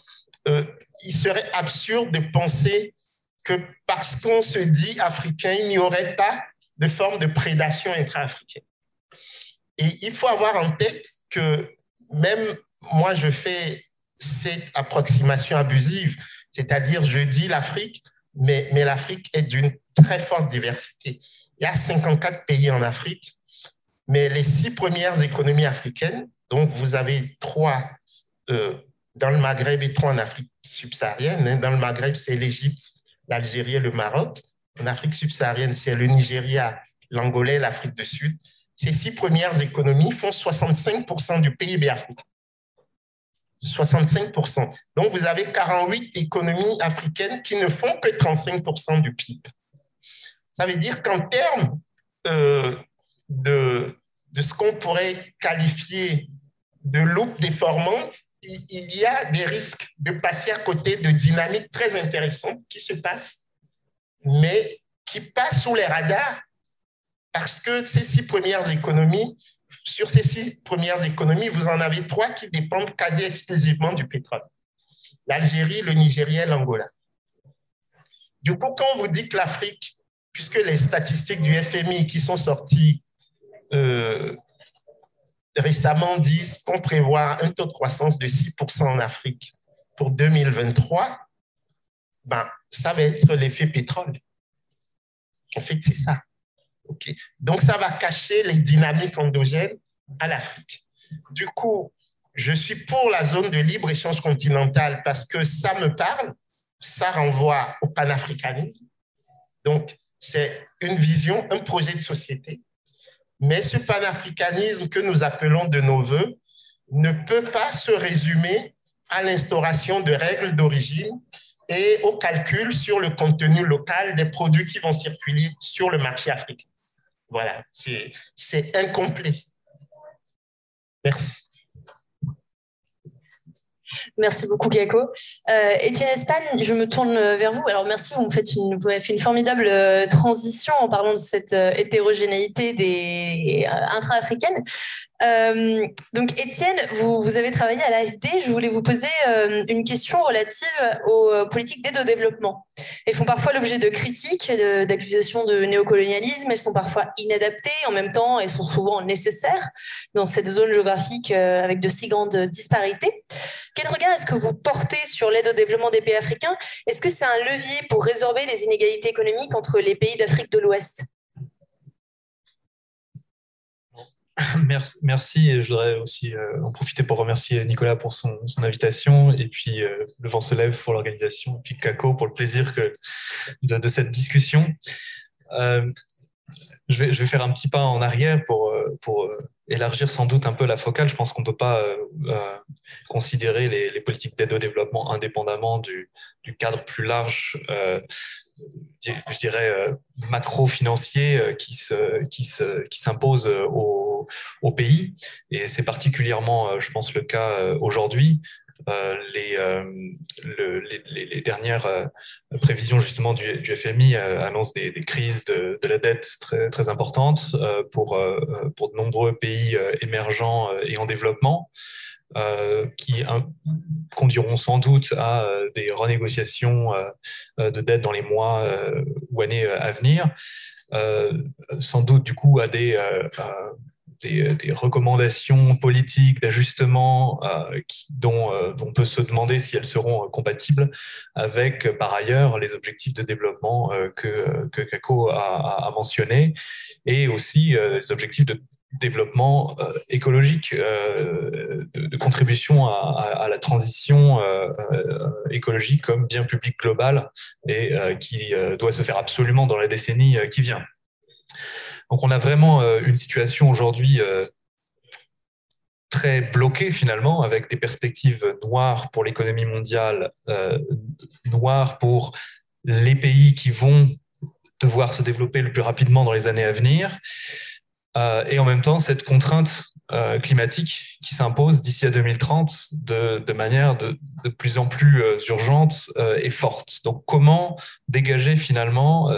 euh, il serait absurde de penser que parce qu'on se dit africain, il n'y aurait pas de forme de prédation intra-africaine. Et il faut avoir en tête que même moi, je fais cette approximation abusive, c'est-à-dire je dis l'Afrique, mais, l'Afrique est d'une très forte diversité. Il y a 54 pays en Afrique, mais les six premières économies africaines, donc vous avez trois euh, dans le Maghreb et trois en Afrique subsaharienne. Hein. Dans le Maghreb, c'est l'Égypte, l'Algérie et le Maroc. En Afrique subsaharienne, c'est le Nigeria, l'Angola l'Afrique du Sud. Ces six premières économies font 65% du PIB africain. 65%. Donc, vous avez 48 économies africaines qui ne font que 35% du PIB. Ça veut dire qu'en termes euh, de, de ce qu'on pourrait qualifier de loupe déformante, il y a des risques de passer à côté de dynamiques très intéressantes qui se passent, mais qui passent sous les radars parce que ces six premières économies, sur ces six premières économies, vous en avez trois qui dépendent quasi exclusivement du pétrole. L'Algérie, le Nigeria et l'Angola. Du coup, quand on vous dit que l'Afrique, puisque les statistiques du FMI qui sont sorties euh, récemment disent qu'on prévoit un taux de croissance de 6% en Afrique pour 2023, ben, ça va être l'effet pétrole. En fait, c'est ça. Donc, ça va cacher les dynamiques endogènes à l'Afrique. Du coup, je suis pour la zone de libre-échange continental parce que ça me parle, ça renvoie au panafricanisme. Donc, c'est une vision, un projet de société mais ce panafricanisme que nous appelons de nos voeux ne peut pas se résumer à l'instauration de règles d'origine et au calcul sur le contenu local des produits qui vont circuler sur le marché africain. voilà, c'est incomplet. Merci. Merci beaucoup, Gako. Euh, Étienne Espagne, je me tourne vers vous. Alors, merci, vous, faites une, avez fait une formidable euh, transition en parlant de cette euh, hétérogénéité des intra-africaines. Euh, donc, Étienne, vous, avez travaillé à l'AFD. Je voulais vous poser euh, une question relative aux euh, politiques d'aide au développement. Elles font parfois l'objet de critiques, d'accusations de, néocolonialisme. Elles sont parfois inadaptées. En même temps, elles sont souvent nécessaires dans cette zone géographique avec de si grandes disparités. Quel regard est-ce que vous portez sur l'aide au développement des pays africains? Est-ce que c'est un levier pour résorber les inégalités économiques entre les pays d'Afrique de l'Ouest? Merci, merci. Je voudrais aussi euh, en profiter pour remercier Nicolas pour son, invitation et puis euh, Le Vent se lève pour l'organisation et puis Caco pour le plaisir de, cette discussion. Euh, je, vais, faire un petit pas en arrière pour, élargir sans doute un peu la focale. Je pense qu'on ne peut pas considérer les, politiques d'aide au développement indépendamment du, cadre plus large je dirais, macro-financier qui s'impose qui aux au, pays. Et c'est particulièrement, euh, je pense, le cas euh, aujourd'hui. Euh, les, les, dernières prévisions justement du, FMI annoncent des, crises de, la dette très, très importantes pour, pour de nombreux pays émergents et en développement. qui conduiront sans doute à des renégociations de dette dans les mois ou années à venir. sans doute du coup à des, des, recommandations politiques d'ajustement euh, dont, euh, dont, on peut se demander si elles seront compatibles avec, par ailleurs, les objectifs de développement que, CACO a, a mentionné et aussi les objectifs de développement écologique, de, contribution à, la transition écologique comme bien public global et qui doit se faire absolument dans la décennie qui vient. Donc on a vraiment euh, une situation aujourd'hui euh, très bloquée finalement, avec des perspectives noires pour l'économie mondiale, euh, noires pour les pays qui vont devoir se développer le plus rapidement dans les années à venir. et en même temps, cette contrainte climatique qui s'impose d'ici à 2030 de, manière de, plus en plus urgente et forte. Donc comment dégager finalement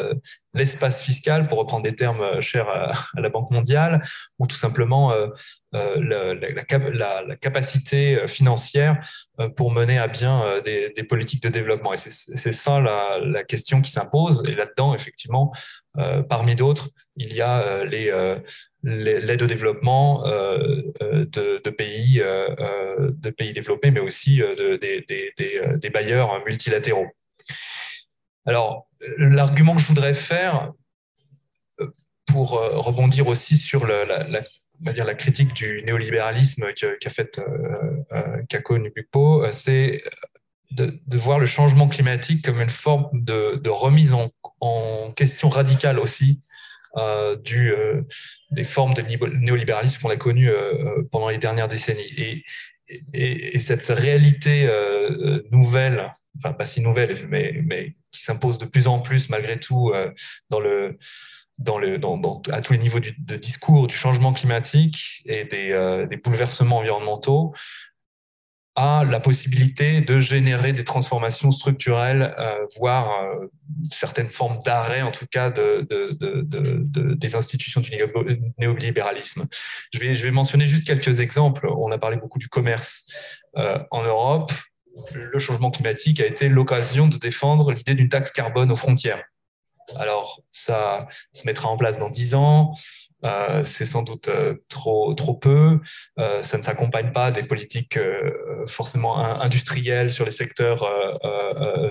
l'espace fiscal, pour reprendre des termes euh, chers à, la Banque mondiale, ou tout simplement euh, euh, la, capacité financière pour mener à bien des, politiques de développement? Et c'est ça la, question qui s'impose. Et là-dedans, effectivement, parmi d'autres, il y a l'aide au développement de, pays, de pays développés, mais aussi des bailleurs multilatéraux. Alors, l'argument que je voudrais faire, euh, pour euh, rebondir aussi sur la, dire la critique du néolibéralisme qu'a fait euh, Kako Nubukpo, c'est de, voir le changement climatique comme une forme de, remise en, question radicale aussi du, des formes de néolibéralisme qu'on a connues pendant les dernières décennies. Et, et, cette réalité euh, nouvelle, enfin pas si nouvelle, mais, mais qui s'impose de plus en plus malgré tout euh, dans le, dans le, dans, à tous les niveaux de discours du changement climatique et des, euh, des bouleversements environnementaux, a la possibilité de générer des transformations structurelles, euh, voire euh, certaines formes d'arrêt, en tout cas, de, de, de, des institutions du néolibéralisme. Je vais, je vais mentionner juste quelques exemples. On a parlé beaucoup du commerce euh, en Europe. Le changement climatique a été l'occasion de défendre l'idée d'une taxe carbone aux frontières. Alors, ça se mettra en place dans dix ans. Euh, c'est sans doute euh, trop, trop peu. Euh, ça ne s'accompagne pas des politiques forcément industrielles sur les secteurs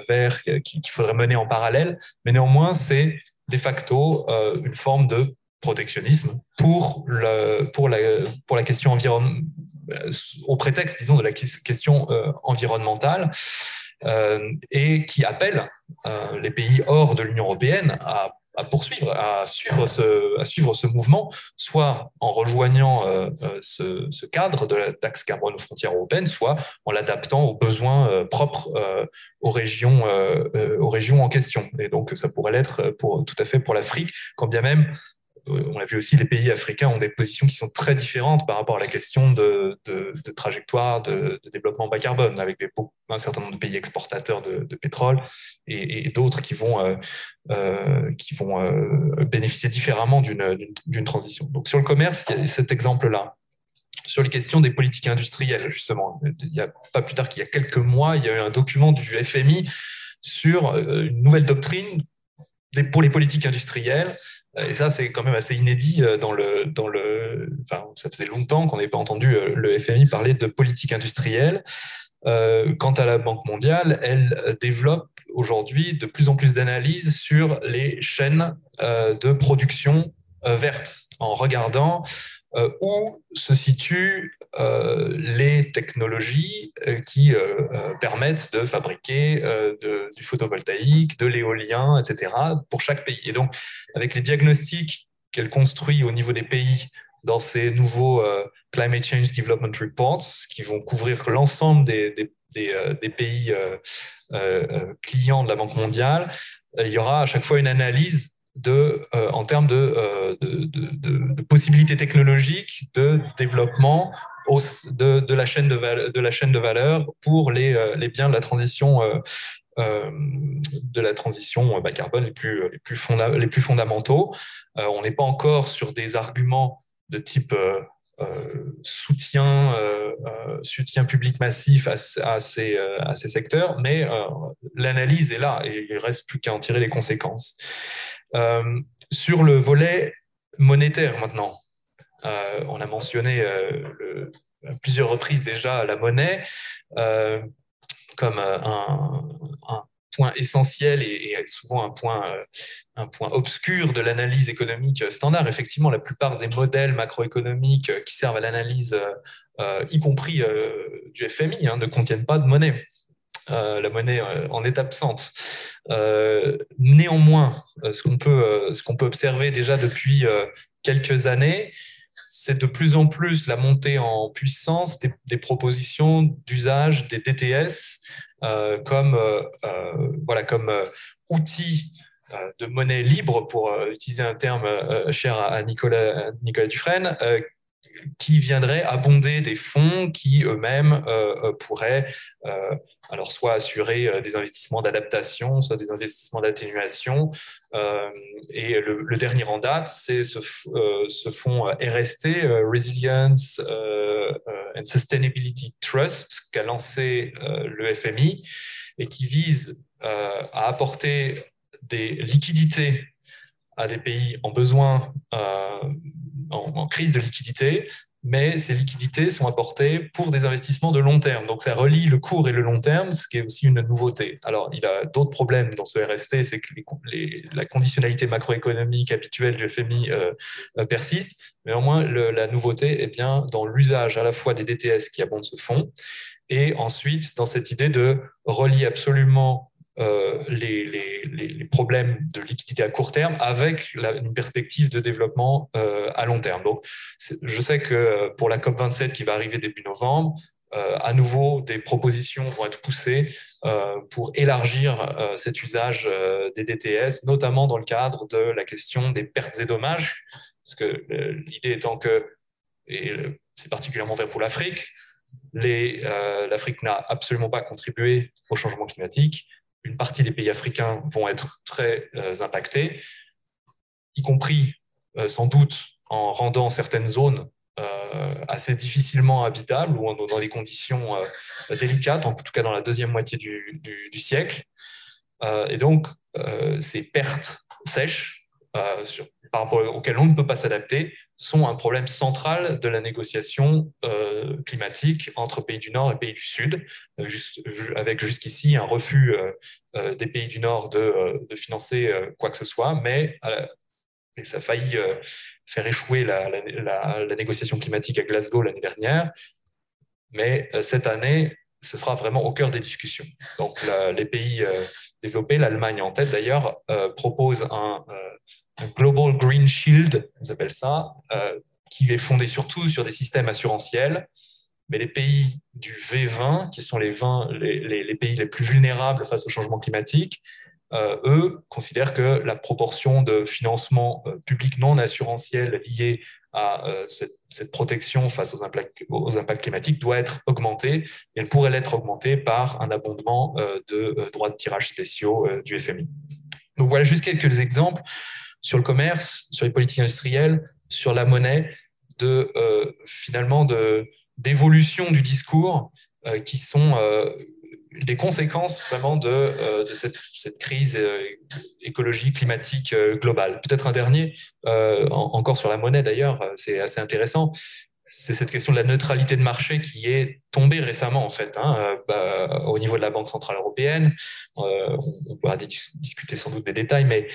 verts qu'il faudrait mener en parallèle. Mais néanmoins, c'est de facto une forme de protectionnisme pour la question environnementale, au prétexte, disons, de la question environnementale. et qui appelle les pays hors de l'Union européenne à à poursuivre, à suivre ce, à suivre ce mouvement, soit en rejoignant euh, euh, ce, cadre de la taxe carbone aux frontières européennes, soit en l'adaptant aux besoins euh, propres aux, régions, aux régions en question. Et donc, ça pourrait l'être pour, tout à fait pour l'Afrique, quand bien même on l'a vu aussi, les pays africains ont des positions qui sont très différentes par rapport à la question de, trajectoire de, développement bas carbone, avec un certain nombre de pays exportateurs de, pétrole et, d'autres qui vont, euh, euh, qui vont euh, bénéficier différemment d'une transition. Donc sur le commerce, il y a cet exemple-là. Sur les questions des politiques industrielles, justement, il n'y a pas plus tard qu'il y a quelques mois, il y a eu un document du FMI sur une nouvelle doctrine pour les politiques industrielles et ça, c'est quand même assez inédit euh, dans le, dans le. Enfin, ça faisait longtemps qu'on n'avait pas entendu euh, le FMI parler de politique industrielle. quant à la Banque mondiale, elle développe aujourd'hui de plus en plus d'analyses sur les chaînes de production verte en regardant euh, où se situent euh, les technologies euh, qui permettent de fabriquer du photovoltaïque, de l'éolien, etc., pour chaque pays. Et donc, avec les diagnostics qu'elle construit au niveau des pays dans ces nouveaux Climate Change Development Reports, qui vont couvrir l'ensemble des, des, pays clients de la Banque mondiale, il y aura à chaque fois une analyse euh, en termes euh, de, possibilités technologiques de développement de, la chaîne de, valeur pour les, euh, biens de la transition bas carbone les plus, fondamentaux. on n'est pas encore sur des arguments de type soutien, public massif à, ces, à ces secteurs, mais l'analyse est là et il reste plus qu'à en tirer les conséquences. Euh, sur le volet monétaire maintenant, euh, on a mentionné euh, à plusieurs reprises déjà la monnaie comme un, point essentiel et, souvent un point, obscur de l'analyse économique standard. Effectivement, la plupart des modèles macroéconomiques qui servent à l'analyse, y compris du FMI, hein, ne contiennent pas de monnaie. La monnaie en est absente. Euh, néanmoins, euh, ce qu'on peut, euh, observer déjà depuis quelques années, c'est de plus en plus la montée en puissance des, propositions d'usage des DTS comme, voilà, comme outil de monnaie libre, pour utiliser un terme cher à Nicolas, Nicolas Dufresne, qui viendraient abonder des fonds qui eux-mêmes euh, euh, pourraient euh, alors soit assurer des investissements d'adaptation, soit des investissements d'atténuation. et le, dernier en date, c'est ce, ce, fonds RST, Resilience and Sustainability Trust, qu'a lancé le FMI et qui vise à apporter des liquidités à des pays en besoin en, crise de liquidité, mais ces liquidités sont apportées pour des investissements de long terme. Donc ça relie le court et le long terme, ce qui est aussi une nouveauté. Alors il a d'autres problèmes dans ce RST, c'est que la conditionnalité macroéconomique habituelle du FMI euh, euh, persiste, mais au moins la nouveauté est bien dans l'usage à la fois des DTS qui abondent ce fonds, et ensuite dans cette idée de relier absolument euh, les, problèmes de liquidité à court terme avec une perspective de développement euh, à long terme. Donc, je sais que euh, pour la COP27 qui va arriver début novembre, à nouveau, des propositions vont être poussées pour élargir cet usage des DTS, notamment dans le cadre de la question des pertes et dommages, parce que l'idée étant que, et c'est particulièrement vrai pour l'Afrique, l'Afrique n'a absolument pas contribué au changement climatique, une partie des pays africains vont être très euh, impactés, y compris euh, sans doute en rendant certaines zones euh, assez difficilement habitables ou dans des conditions délicates, en tout cas dans la deuxième moitié du, siècle. et donc, ces pertes sèches par rapport auxquelles on ne peut pas s'adapter sont un problème central de la négociation euh, climatique entre pays du Nord et pays du Sud, euh, avec jusqu'ici un refus euh, des pays du Nord de, financer quoi que ce soit, mais ça a failli faire échouer la, négociation climatique à Glasgow l'année dernière. Mais cette année, ce sera vraiment au cœur des discussions. Donc les pays développés, l'Allemagne en tête d'ailleurs, propose un Global Green Shield, on appelle ça, euh, qui est fondé surtout sur des systèmes assurantiels. Mais les pays du V20, qui sont les, 20, les, pays les plus vulnérables face au changement climatique, eux, considèrent que la proportion de financement public non assurantiel lié à cette, protection face aux impacts, aux impacts, climatiques doit être augmentée. Et elle pourrait l'être augmentée par un abondement de droits de tirage spéciaux du FMI. Donc voilà juste quelques exemples sur le commerce, sur les politiques industrielles, sur la monnaie, de finalement de d'évolution du discours euh, qui sont euh, des conséquences vraiment de, euh, de cette, cette, crise écologique, climatique globale. Peut-être un dernier, encore sur la monnaie d'ailleurs, c'est assez intéressant. C'est cette question de la neutralité de marché qui est tombée récemment en fait, hein, bah, au niveau de la Banque centrale européenne. on pourra discuter sans doute des détails, mais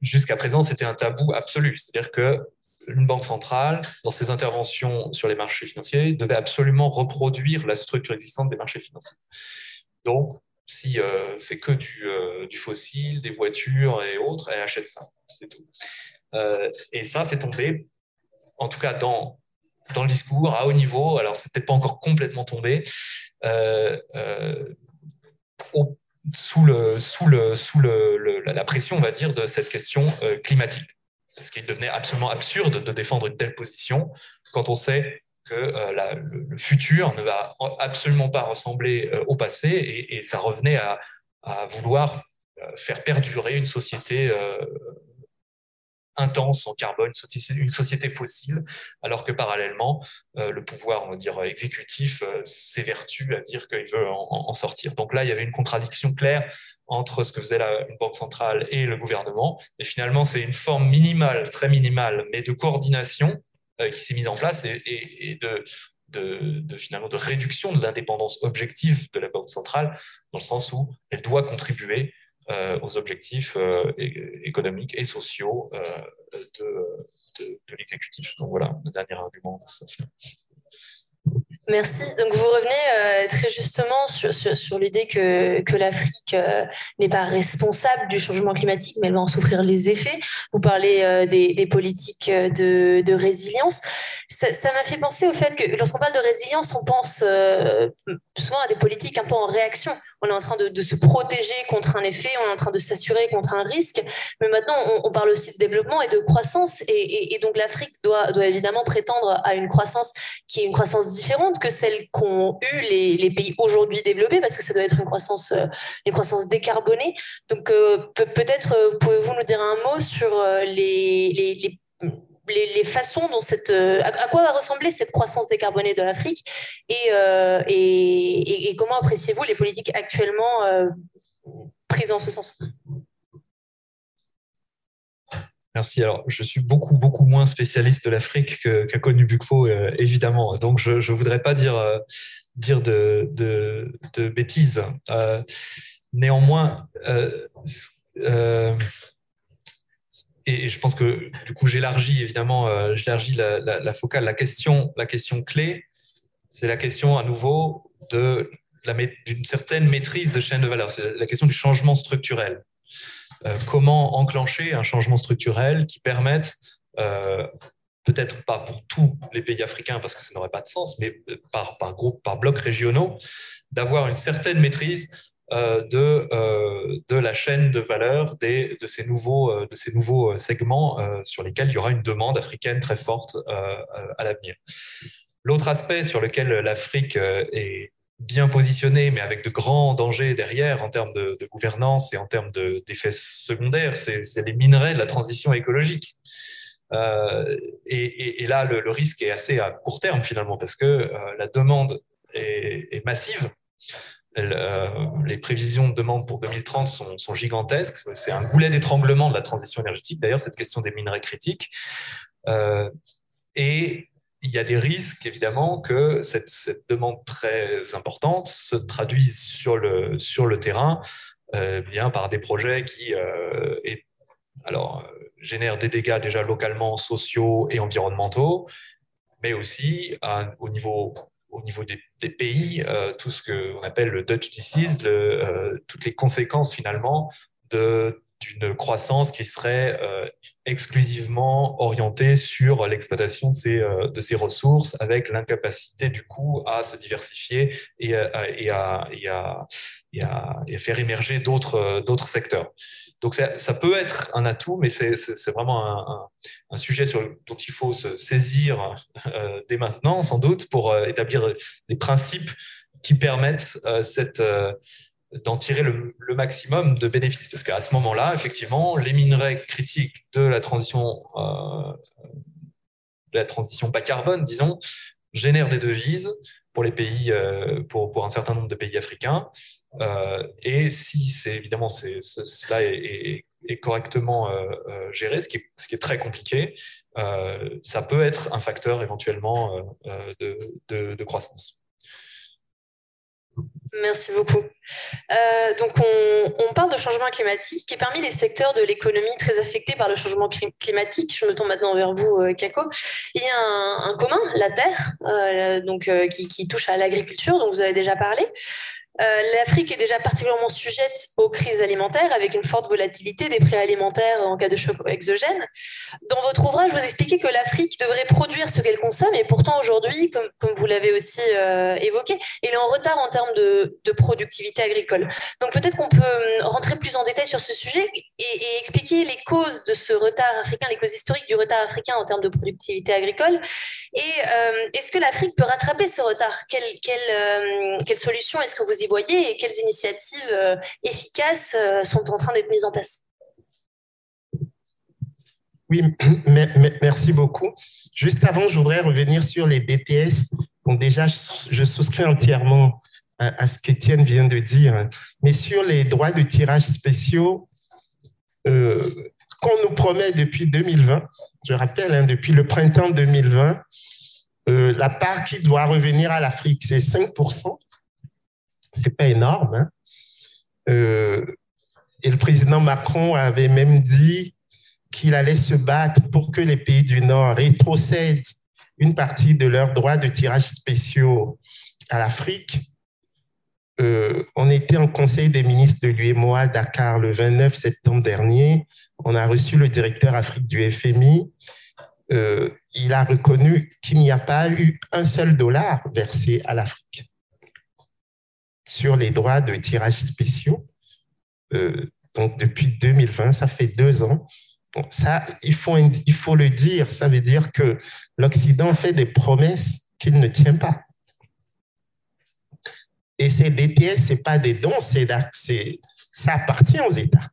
jusqu'à présent, c'était un tabou absolu. C'est-à-dire que une banque centrale, dans ses interventions sur les marchés financiers, devait absolument reproduire la structure existante des marchés financiers. Donc, si euh, c'est que du, euh, du, fossile, des voitures et autres, elle achète ça. C'est tout. Euh, et ça, c'est tombé, en tout cas dans, dans le discours, à haut niveau. Alors, c'est peut-être pas encore complètement tombé. Sous, le, sous, le, sous le, la pression, on va dire, de cette question climatique. Parce qu'il devenait absolument absurde de défendre une telle position quand on sait que euh, le, futur ne va absolument pas ressembler euh, au passé et, ça revenait à, vouloir euh, faire perdurer une société intense en carbone, une société, fossile, alors que parallèlement, le pouvoir, on va dire, exécutif s'évertue à dire qu'il veut en, sortir. Donc là, il y avait une contradiction claire entre ce que faisait la, une banque centrale et le gouvernement. Et finalement, c'est une forme minimale, très minimale, mais de coordination euh, qui s'est mise en place et, de, finalement de réduction de l'indépendance objective de la banque centrale, dans le sens où elle doit contribuer euh, aux objectifs euh, économiques et sociaux de, de, l'exécutif. Donc voilà, le dernier argument Merci. Donc vous revenez euh, très justement sur, l'idée que, que l'Afrique euh, n'est pas responsable du changement climatique, mais elle va en souffrir les effets. Vous parlez euh, des, politiques de résilience. Ça m'a fait penser au fait que lorsqu'on parle de résilience, on pense souvent à des politiques un peu en réaction on est en train de, se protéger contre un effet, on est en train de s'assurer contre un risque. Mais maintenant, on, parle aussi de développement et de croissance. Et, donc, l'Afrique doit, évidemment prétendre à une croissance qui est une croissance différente que celle qu'ont eu les, pays aujourd'hui développés, parce que ça doit être une croissance, euh, une croissance décarbonée. Donc, euh, peut-être euh, pouvez-vous nous dire un mot sur les les, façons dont cette, euh, à, quoi va ressembler cette croissance décarbonée de l'Afrique euh, et, et, comment appréciez-vous les politiques actuellement euh, prises en ce sens? Merci. Alors, je suis beaucoup, beaucoup moins spécialiste de l'Afrique qu'a connu Bukpo, évidemment. Donc, je ne voudrais pas dire, dire de, de, de bêtises. néanmoins, et, je pense que du coup j'élargis évidemment, euh, j'élargis la, focale. La question, la question clé, c'est la question à nouveau de d'une certaine maîtrise de chaîne de valeur. C'est la question du changement structurel. Euh, comment enclencher un changement structurel qui permette, euh, peut-être pas pour tous les pays africains parce que ça n'aurait pas de sens, mais par, par groupe, par blocs régionaux, d'avoir une certaine maîtrise de, euh, de la chaîne de valeur des, de ces nouveaux, euh, de ces nouveaux segments sur lesquels il y aura une demande africaine très forte à l'avenir. L'autre aspect sur lequel l'Afrique est bien positionnée, mais avec de grands dangers derrière en termes de, gouvernance et en termes d'effets secondaires, c'est les minerais de la transition écologique. et, là, le, risque est assez à court terme finalement, parce que la demande est massive. Euh, les prévisions de demande pour 2030 sont, gigantesques. C'est un goulet d'étranglement de la transition énergétique, d'ailleurs, cette question des minerais critiques. Euh, et il y a des risques, évidemment, que cette, demande très importante se traduise sur le, terrain euh, bien par des projets qui alors, génèrent des dégâts déjà localement sociaux et environnementaux, mais aussi au niveau au niveau des, pays, euh, tout ce qu'on appelle le Dutch disease, euh, toutes les conséquences finalement d'une croissance qui serait euh, exclusivement orientée sur l'exploitation de ces, de ces ressources, avec l'incapacité du coup à se diversifier et à, et à, et à, et à, faire émerger d'autres secteurs. Donc ça, peut être un atout, mais c'est vraiment un, sujet sur, dont il faut se saisir euh, dès maintenant, sans doute, pour établir des principes qui permettent cette d'en tirer le, maximum de bénéfices. Parce qu'à ce moment-là, effectivement, les minerais critiques de la transition, euh, de la transition bas carbone, disons, génèrent des devises pour les pays, euh, pour, un certain nombre de pays africains. Euh, et si c'est évidemment cela est, correctement géré, ce qui, est, ce qui, est, très compliqué, ça peut être un facteur éventuellement de, de, croissance. Merci beaucoup. Euh, donc, on, parle de changement climatique et parmi les secteurs de l'économie très affectés par le changement climatique, je me tourne maintenant vers vous, euh, Kako, il y a un, commun, la terre, euh, donc, qui, qui, touche à l'agriculture, dont vous avez déjà parlé. Euh, L'Afrique est déjà particulièrement sujette aux crises alimentaires avec une forte volatilité des prix alimentaires en cas de choc exogène. Dans votre ouvrage, vous expliquez que l'Afrique devrait produire ce qu'elle consomme et pourtant aujourd'hui, comme, vous l'avez aussi euh, évoqué, elle est en retard en termes de, productivité agricole. Donc peut-être qu'on peut hum, rentrer plus en détail sur ce sujet et, expliquer les causes de ce retard africain, les causes historiques du retard africain en termes de productivité agricole. Et euh, est-ce que l'Afrique peut rattraper ce retard? Quelle, quelle, euh, solution est-ce que vous voyez et quelles initiatives euh, efficaces euh, sont en train d'être mises en place Oui, merci beaucoup. Juste avant, je voudrais revenir sur les BPS. Bon, déjà, je souscris entièrement à, ce qu'Étienne vient de dire, mais sur les droits de tirage spéciaux, euh, qu'on nous promet depuis 2020, je rappelle, hein, depuis le printemps 2020, la part qui doit revenir à l'Afrique, c'est 5% c'est pas énorme. Hein. Euh, et le président Macron avait même dit qu'il allait se battre pour que les pays du Nord rétrocèdent une partie de leurs droits de tirage spéciaux à l'Afrique. Euh, on était en conseil des ministres de l'UEMOA à Dakar le 29 septembre dernier. On a reçu le directeur Afrique du FMI. Euh, il a reconnu qu'il n'y a pas eu un seul dollar versé à l'Afrique sur les droits de tirage spéciaux. Euh, donc, depuis 2020, ça fait deux ans. ça, il faut, il faut le dire. Ça veut dire que l'Occident fait des promesses qu'il ne tient pas. Et ces DTS, ce n'est pas des dons, c'est, ça appartient aux États.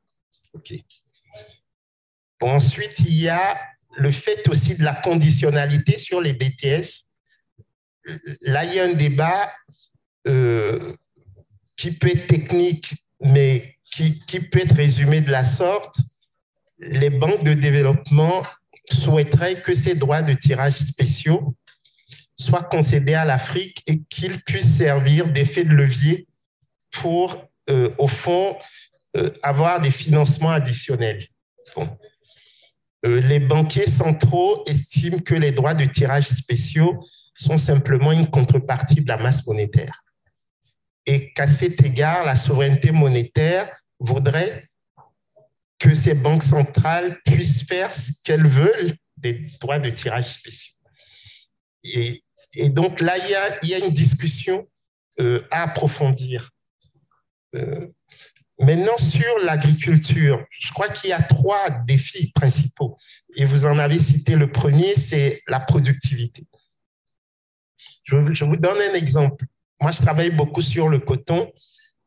ensuite, il y a le fait aussi de la conditionnalité sur les DTS. Là, il y a un débat euh, qui peut être technique, mais qui, peut être résumé de la sorte, les banques de développement souhaiteraient que ces droits de tirage spéciaux soient concédés à l'Afrique et qu'ils puissent servir d'effet de levier pour, euh, au fond, euh, avoir des financements additionnels. Euh, les banquiers centraux estiment que les droits de tirage spéciaux sont simplement une contrepartie de la masse monétaire et qu'à cet égard, la souveraineté monétaire voudrait que ces banques centrales puissent faire ce qu'elles veulent des droits de tirage spéciaux. Et, donc là, il y a, une discussion euh, à approfondir. Euh, maintenant, sur l'agriculture, je crois qu'il y a trois défis principaux. Et vous en avez cité le premier, c'est la productivité. Je vous donne un exemple. Moi, je travaille beaucoup sur le coton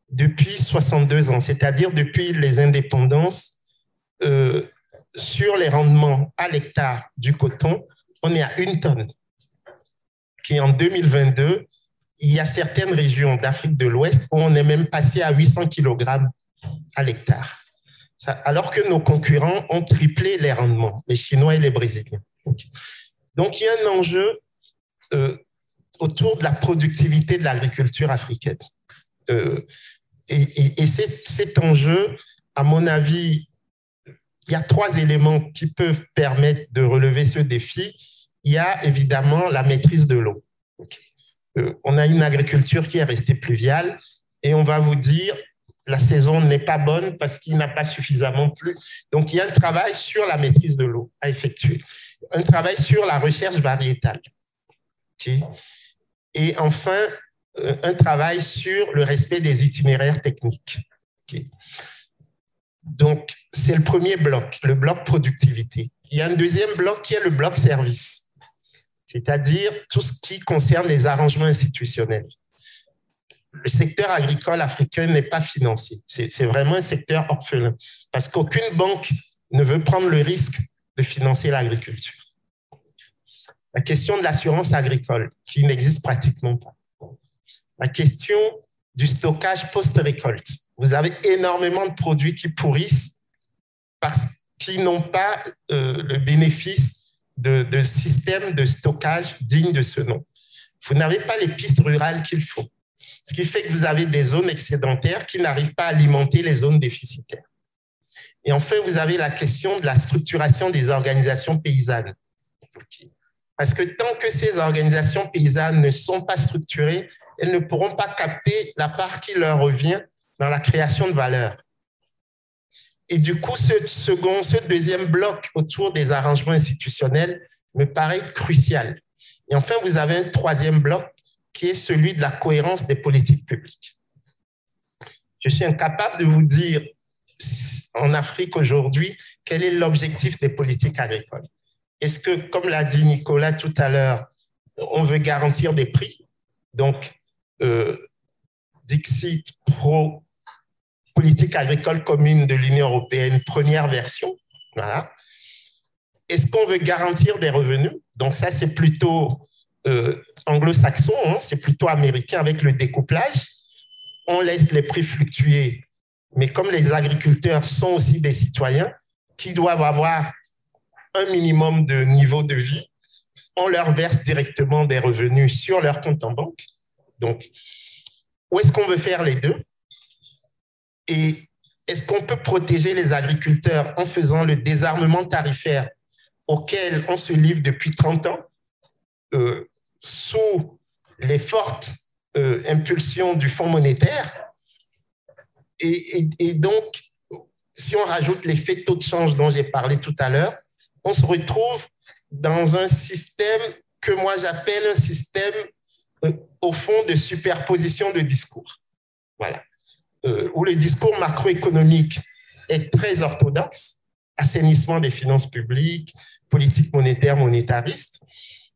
depuis 62 ans, c'est-à-dire depuis les indépendances. Euh, sur les rendements à l'hectare du coton, on est à une tonne. Qui en 2022, il y a certaines régions d'Afrique de l'Ouest où on est même passé à 800 kg à l'hectare. Alors que nos concurrents ont triplé les rendements, les Chinois et les Brésiliens. Donc, il y a un enjeu euh, autour de la productivité de l'agriculture africaine. Euh, et, et, cet enjeu, à mon avis, il y a trois éléments qui peuvent permettre de relever ce défi. Il y a évidemment la maîtrise de l'eau. Euh, on a une agriculture qui est restée pluviale et on va vous dire, la saison n'est pas bonne parce qu'il n'a pas suffisamment plu. Donc, il y a un travail sur la maîtrise de l'eau à effectuer, un travail sur la recherche variétale. Et enfin, euh, un travail sur le respect des itinéraires techniques. Donc, c'est le premier bloc, le bloc productivité. Il y a un deuxième bloc qui est le bloc service, c'est-à-dire tout ce qui concerne les arrangements institutionnels le secteur agricole africain n'est pas financier. C'est vraiment un secteur orphelin parce qu'aucune banque ne veut prendre le risque de financer l'agriculture. La question de l'assurance agricole, qui n'existe pratiquement pas. La question du stockage post-récolte. Vous avez énormément de produits qui pourrissent parce qu'ils n'ont pas euh, le bénéfice de, de systèmes de stockage dignes de ce nom. Vous n'avez pas les pistes rurales qu'il faut ce qui fait que vous avez des zones excédentaires qui n'arrivent pas à alimenter les zones déficitaires. Et enfin, vous avez la question de la structuration des organisations paysannes. Parce que tant que ces organisations paysannes ne sont pas structurées, elles ne pourront pas capter la part qui leur revient dans la création de valeur. Et du coup, ce second, ce deuxième bloc autour des arrangements institutionnels me paraît crucial. Et enfin, vous avez un troisième bloc qui est celui de la cohérence des politiques publiques. Je suis incapable de vous dire en Afrique aujourd'hui quel est l'objectif des politiques agricoles. Est-ce que, comme l'a dit Nicolas tout à l'heure, on veut garantir des prix? Donc, euh, Dixit Pro politique agricole commune de l'Union européenne, première version. Voilà. Est-ce qu'on veut garantir des revenus? Donc ça, c'est plutôt euh, anglo-saxon, hein, c'est plutôt américain avec le découplage. On laisse les prix fluctuer, mais comme les agriculteurs sont aussi des citoyens qui doivent avoir un minimum de niveau de vie, on leur verse directement des revenus sur leur compte en banque. Donc, où est-ce qu'on veut faire les deux? Et est-ce qu'on peut protéger les agriculteurs en faisant le désarmement tarifaire auquel on se livre depuis 30 ans euh, sous les fortes euh, impulsions du Fonds monétaire? Et, donc, si on rajoute l'effet taux de change dont j'ai parlé tout à l'heure, on se retrouve dans un système que moi j'appelle un système euh, au fond de superposition de discours. Voilà. Euh, où le discours macroéconomique est très orthodoxe, assainissement des finances publiques, politique monétaire monétariste,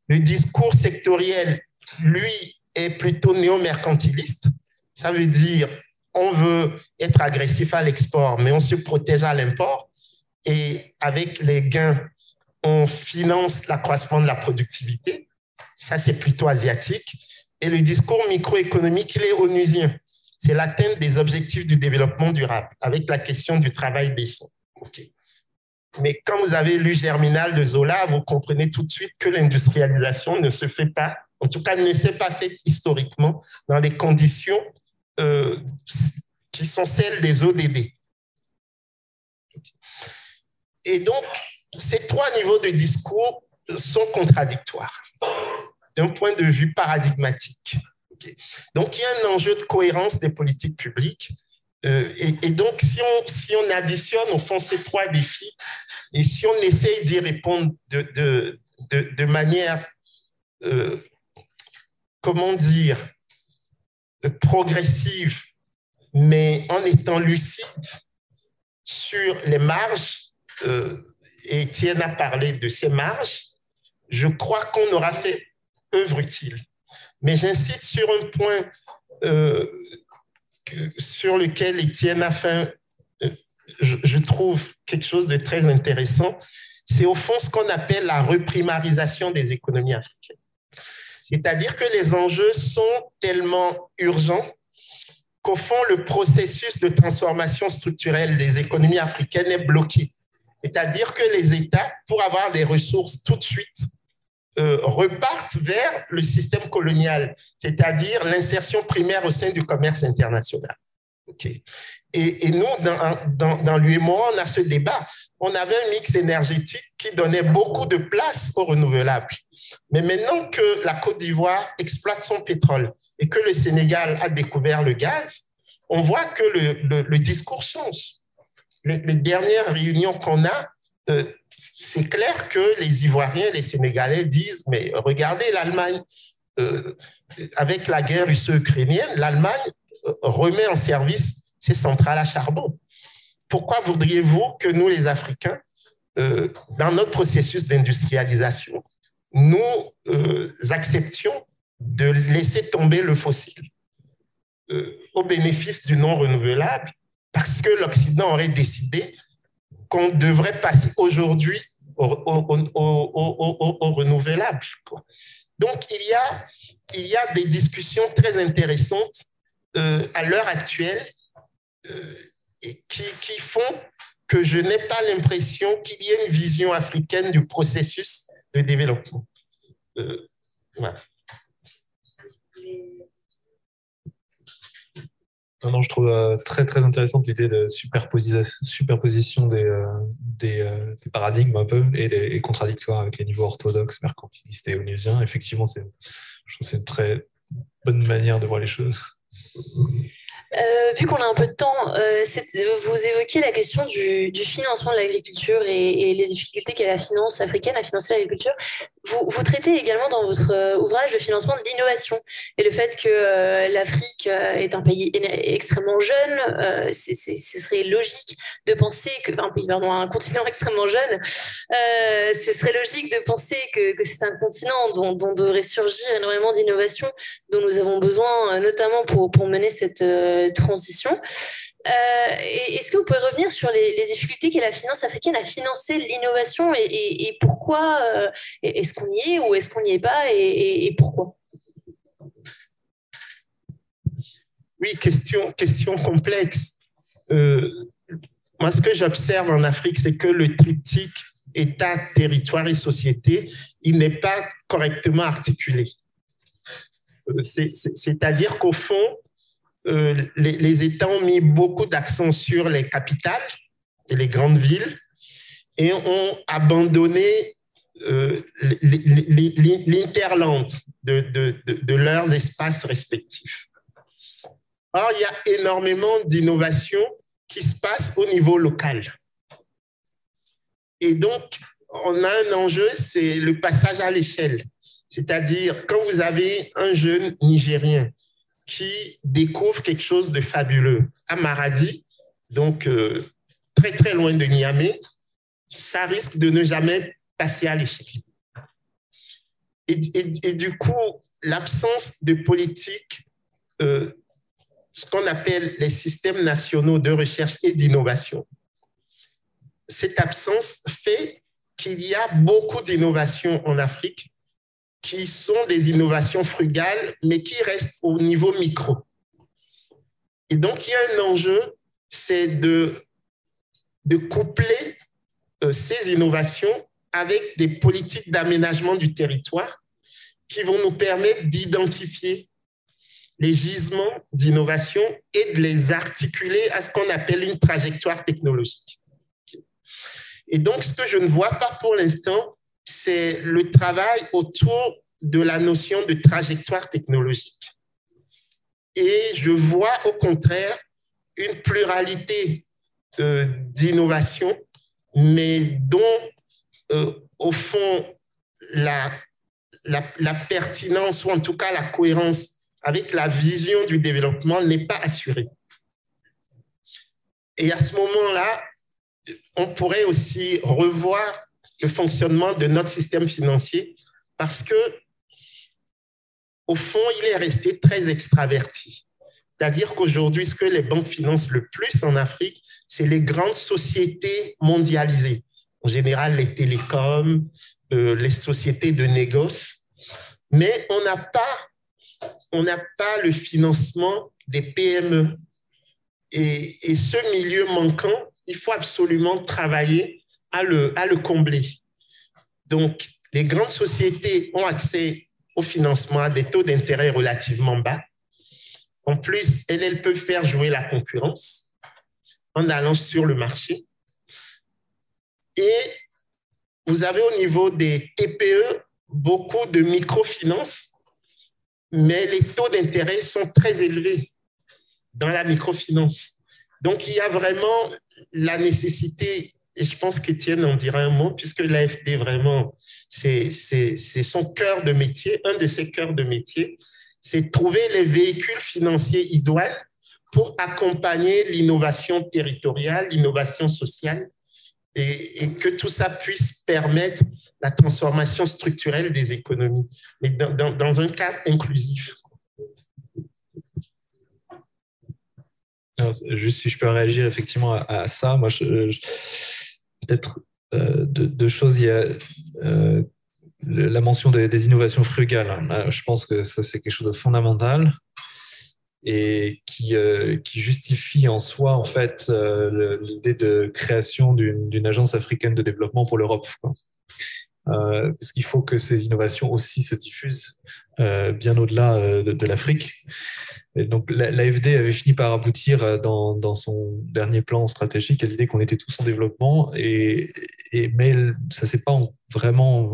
le discours sectoriel, lui, est plutôt néo-mercantiliste. Ça veut dire, on veut être agressif à l'export, mais on se protège à l'import. Et avec les gains, on finance l'accroissement de la productivité. Ça, c'est plutôt asiatique. Et le discours microéconomique, il est onusien. C'est l'atteinte des objectifs du développement durable avec la question du travail des fonds. Mais quand vous avez lu Germinal de Zola, vous comprenez tout de suite que l'industrialisation ne se fait pas, en tout cas ne s'est pas faite historiquement dans les conditions euh, qui sont celles des ODD. Et donc, ces trois niveaux de discours sont contradictoires d'un point de vue paradigmatique. Donc, il y a un enjeu de cohérence des politiques publiques euh, et, donc, si on, si on additionne au fond ces trois défis, et si on essaye d'y répondre de, de, de, manière, euh, comment dire, progressive, mais en étant lucide sur les marges, euh, Étienne a parlé de ces marges, je crois qu'on aura fait œuvre utile. Mais j'insiste sur un point euh, sur lequel Étienne a fait, euh, je, trouve, quelque chose de très intéressant. C'est au fond ce qu'on appelle la reprimarisation des économies africaines. C'est-à-dire que les enjeux sont tellement urgents qu'au fond, le processus de transformation structurelle des économies africaines est bloqué. C'est-à-dire que les États, pour avoir des ressources tout de suite, euh, repartent vers le système colonial, c'est-à-dire l'insertion primaire au sein du commerce international. Et, nous, dans, dans, dans l'UMO, on a ce débat. On avait un mix énergétique qui donnait beaucoup de place aux renouvelables. Mais maintenant que la Côte d'Ivoire exploite son pétrole et que le Sénégal a découvert le gaz, on voit que le, discours change. Les, dernières réunions qu'on a, euh, c'est clair que les Ivoiriens, les Sénégalais disent, mais regardez l'Allemagne, euh, avec la guerre russo-ukrainienne, l'Allemagne euh, remet en service ses centrales à charbon. Pourquoi voudriez-vous que nous, les Africains, dans notre processus d'industrialisation, nous acceptions de laisser tomber le fossile au bénéfice du non renouvelable parce que l'Occident aurait décidé qu'on devrait passer aujourd'hui au, renouvelable. Donc, il y, a, il y a des discussions très intéressantes euh, à l'heure actuelle euh, qui, qui, font que je n'ai pas l'impression qu'il y ait une vision africaine du processus de développement. Euh, voilà. Non, je trouve euh, très très intéressante l'idée de superposition des, euh, euh, des, paradigmes un peu et, les, contradictoires avec les niveaux orthodoxes, mercantilistes et onusiens. Effectivement, je trouve c'est une très bonne manière de voir les choses. Vu qu'on a un peu de temps, vous évoquez la question du, financement de l'agriculture et, les difficultés qu'a la finance africaine à financer l'agriculture. Vous, traitez également dans votre euh, ouvrage le financement de l'innovation et le fait que l'Afrique est un pays extrêmement jeune. ce serait logique de penser que, continent extrêmement jeune, ce serait logique de penser que, c'est un continent dont, dont, devrait surgir énormément d'innovations dont nous avons besoin, notamment pour mener cette transition. Euh, est-ce que vous pouvez revenir sur les, difficultés qu'est la finance africaine à financer l'innovation et, pourquoi euh, est-ce qu'on y est ou est-ce qu'on n'y est pas et, pourquoi? Oui, question, complexe. Euh, moi, ce que j'observe en Afrique, c'est que le triptyque État, territoire et société, il n'est pas correctement articulé. C'est-à-dire qu'au fond, euh, les, États ont mis beaucoup d'accent sur les capitales et les grandes villes et ont abandonné euh, l'interland de, de, leurs espaces respectifs. Or, il y a énormément d'innovations qui se passent au niveau local. Et donc, on a un enjeu, c'est le passage à l'échelle. C'est-à-dire, quand vous avez un jeune Nigérien qui découvre quelque chose de fabuleux. À Maradi, donc euh, très très loin de Niamey, ça risque de ne jamais passer à l'échec. Et, du coup, l'absence de politique, euh, ce qu'on appelle les systèmes nationaux de recherche et d'innovation, cette absence fait qu'il y a beaucoup d'innovations en Afrique qui sont des innovations frugales, mais qui restent au niveau micro. Et donc, il y a un enjeu, c'est de, de coupler euh, ces innovations avec des politiques d'aménagement du territoire qui vont nous permettre d'identifier les gisements d'innovation et de les articuler à ce qu'on appelle une trajectoire technologique. Et donc, ce que je ne vois pas pour l'instant, c'est le travail autour de la notion de trajectoire technologique. Et je vois au contraire une pluralité d'innovations, mais dont, euh, au fond, la, la, pertinence, ou en tout cas la cohérence avec la vision du développement n'est pas assurée. Et à ce moment-là, on pourrait aussi revoir le fonctionnement de notre système financier parce que, au fond, il est resté très extraverti. C'est-à-dire qu'aujourd'hui, ce que les banques financent le plus en Afrique, c'est les grandes sociétés mondialisées. En général, les télécoms, euh, les sociétés de négoce. Mais on n'a pas, pas le financement des PME. Et ce milieu manquant, il faut absolument travailler à le, à le combler. Donc, les grandes sociétés ont accès au financement à des taux d'intérêt relativement bas. En plus, elles, peuvent faire jouer la concurrence en allant sur le marché. Et vous avez au niveau des TPE beaucoup de microfinances, mais les taux d'intérêt sont très élevés. dans la microfinance. Donc, il y a vraiment la nécessité, et je pense qu'Étienne en dira un mot, puisque l'AFD, vraiment, c'est son cœur de métier, un de ses cœurs de métier, c'est trouver les véhicules financiers idoines pour accompagner l'innovation territoriale, l'innovation sociale, et, que tout ça puisse permettre la transformation structurelle des économies, mais dans, un cadre inclusif. juste si je peux réagir effectivement à, ça, moi, peut-être euh, deux, choses. Il y a euh, la mention des, innovations frugales. Je pense que ça, c'est quelque chose de fondamental et qui, euh, justifie en soi en fait euh, l'idée de création d'une agence africaine de développement pour l'Europe. Euh, parce qu'il faut que ces innovations aussi se diffusent euh, bien au-delà euh, de, de l'Afrique. Donc l'AFD avait fini par aboutir dans, dans, son dernier plan stratégique à l'idée qu'on était tous en développement, et, mais ça s'est pas vraiment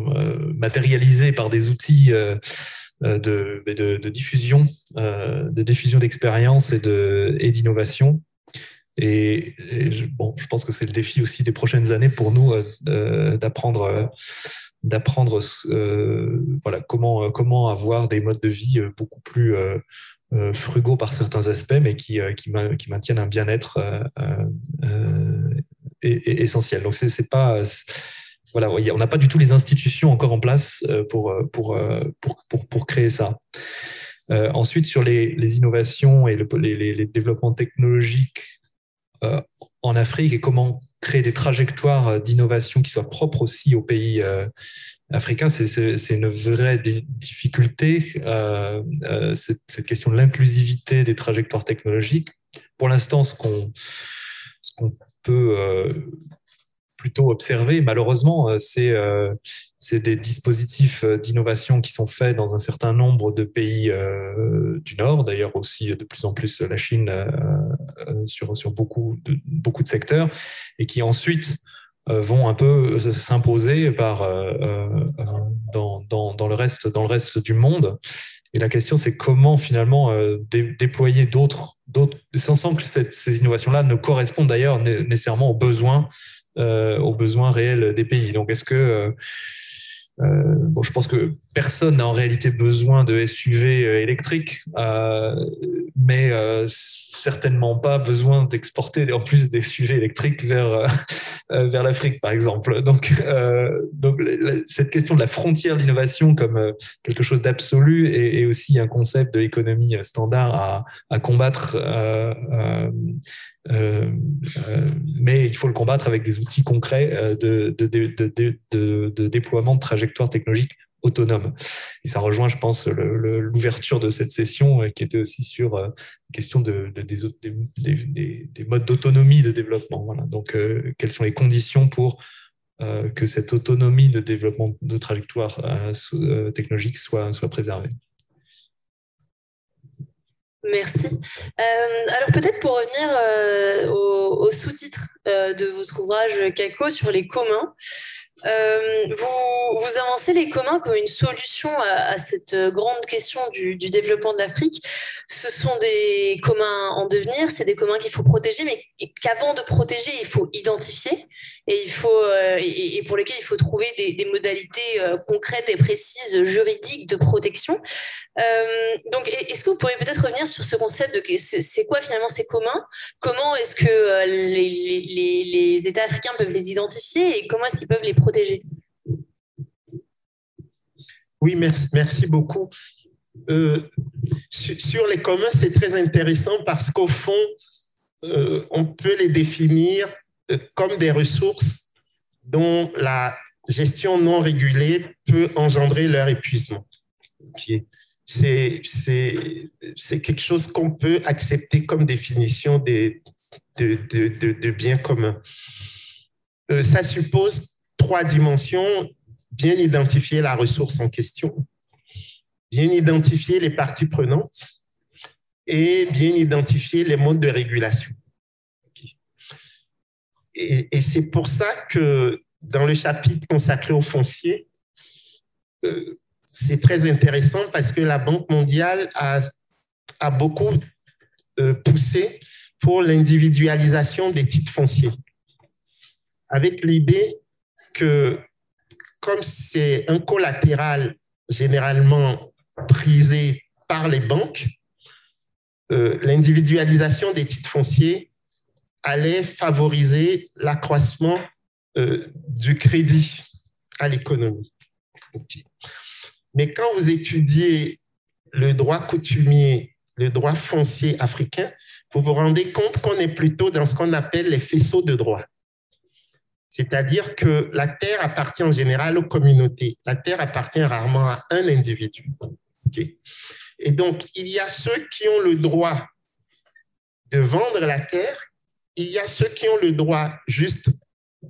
matérialisé par des outils euh, de, diffusion, euh, de diffusion d'expérience et d'innovation. Et, je, bon, je pense que c'est le défi aussi des prochaines années pour nous euh, d'apprendre d'apprendre euh, voilà comment comment avoir des modes de vie beaucoup plus euh, frugaux par certains aspects, mais qui qui, qui maintiennent un bien-être essentiel. Donc c'est pas voilà, on n'a pas du tout les institutions encore en place euh, pour, euh, euh, pour, pour, pour, créer ça. ensuite, sur les, les innovations et les, les, développements technologiques en Afrique et comment créer des trajectoires d'innovation qui soient propres aussi aux pays africains, c'est une vraie difficulté, cette, cette, question de l'inclusivité des trajectoires technologiques. Pour l'instant, ce qu'on peut plutôt observé. Malheureusement, euh, euh, c'est des dispositifs euh, d'innovation qui sont faits dans un certain nombre de pays du Nord, d'ailleurs aussi de plus en plus la Chine sur, beaucoup de secteurs, et qui ensuite vont un peu s'imposer par dans, dans, dans, le reste dans le reste du monde. Et la question, c'est comment finalement déployer d'autres, d'autres, sans que ces innovations-là ne correspondent d'ailleurs nécessairement aux besoins euh, aux besoins réels des pays. Donc, est-ce que euh, euh, bon, je pense que personne n'a en réalité besoin de SUV électriques, mais certainement pas besoin d'exporter en plus des sujets électriques vers, euh, euh, vers l'Afrique, par exemple. Donc, euh, donc cette question de la frontière de l'innovation comme quelque chose d'absolu est, aussi un concept de l'économie standard à, à combattre. Mais il faut le combattre avec des outils concrets de, de, déploiement de trajectoires technologiques autonome. Et ça rejoint, je pense, l'ouverture de cette session euh, qui était aussi sur la euh, question de, des, des, modes d'autonomie de développement. Voilà. Donc, euh, quelles sont les conditions pour que cette autonomie de développement de trajectoire technologique soit, soit préservée Merci. alors peut-être pour revenir au, au sous-titre de votre ouvrage CACO sur les communs, euh, vous, vous, avancez les communs comme une solution à, cette grande question du, développement de l'Afrique. Ce sont des communs en devenir, c'est des communs qu'il faut protéger, mais qu'avant de protéger, il faut identifier et, il faut, euh, et, pour lesquels il faut trouver des, modalités euh, concrètes et précises juridiques de protection. Euh, donc, est-ce que vous pourriez peut-être revenir sur ce concept de c'est quoi finalement ces communs Comment est-ce que les, États africains peuvent les identifier et comment est-ce qu'ils peuvent les protéger? Oui, merci, beaucoup. sur, les communs, c'est très intéressant parce qu'au fond, on peut les définir comme des ressources dont la gestion non régulée peut engendrer leur épuisement. C'est quelque chose qu'on peut accepter comme définition de, de, de, de biens communs. Euh, ça suppose trois dimensions. Bien identifier la ressource en question, bien identifier les parties prenantes et bien identifier les modes de régulation. Et, c'est pour ça que dans le chapitre consacré au foncier, euh, c'est très intéressant parce que la Banque mondiale a, beaucoup poussé pour l'individualisation des titres fonciers, avec l'idée que comme c'est un collatéral généralement prisé par les banques, euh, l'individualisation des titres fonciers allait favoriser l'accroissement euh, du crédit à l'économie. Mais quand vous étudiez le droit coutumier, le droit foncier africain, vous vous rendez compte qu'on est plutôt dans ce qu'on appelle les faisceaux de droit. C'est-à-dire que la terre appartient en général aux communautés. La terre appartient rarement à un individu. Et donc, il y a ceux qui ont le droit de vendre la terre, il y a ceux qui ont le droit juste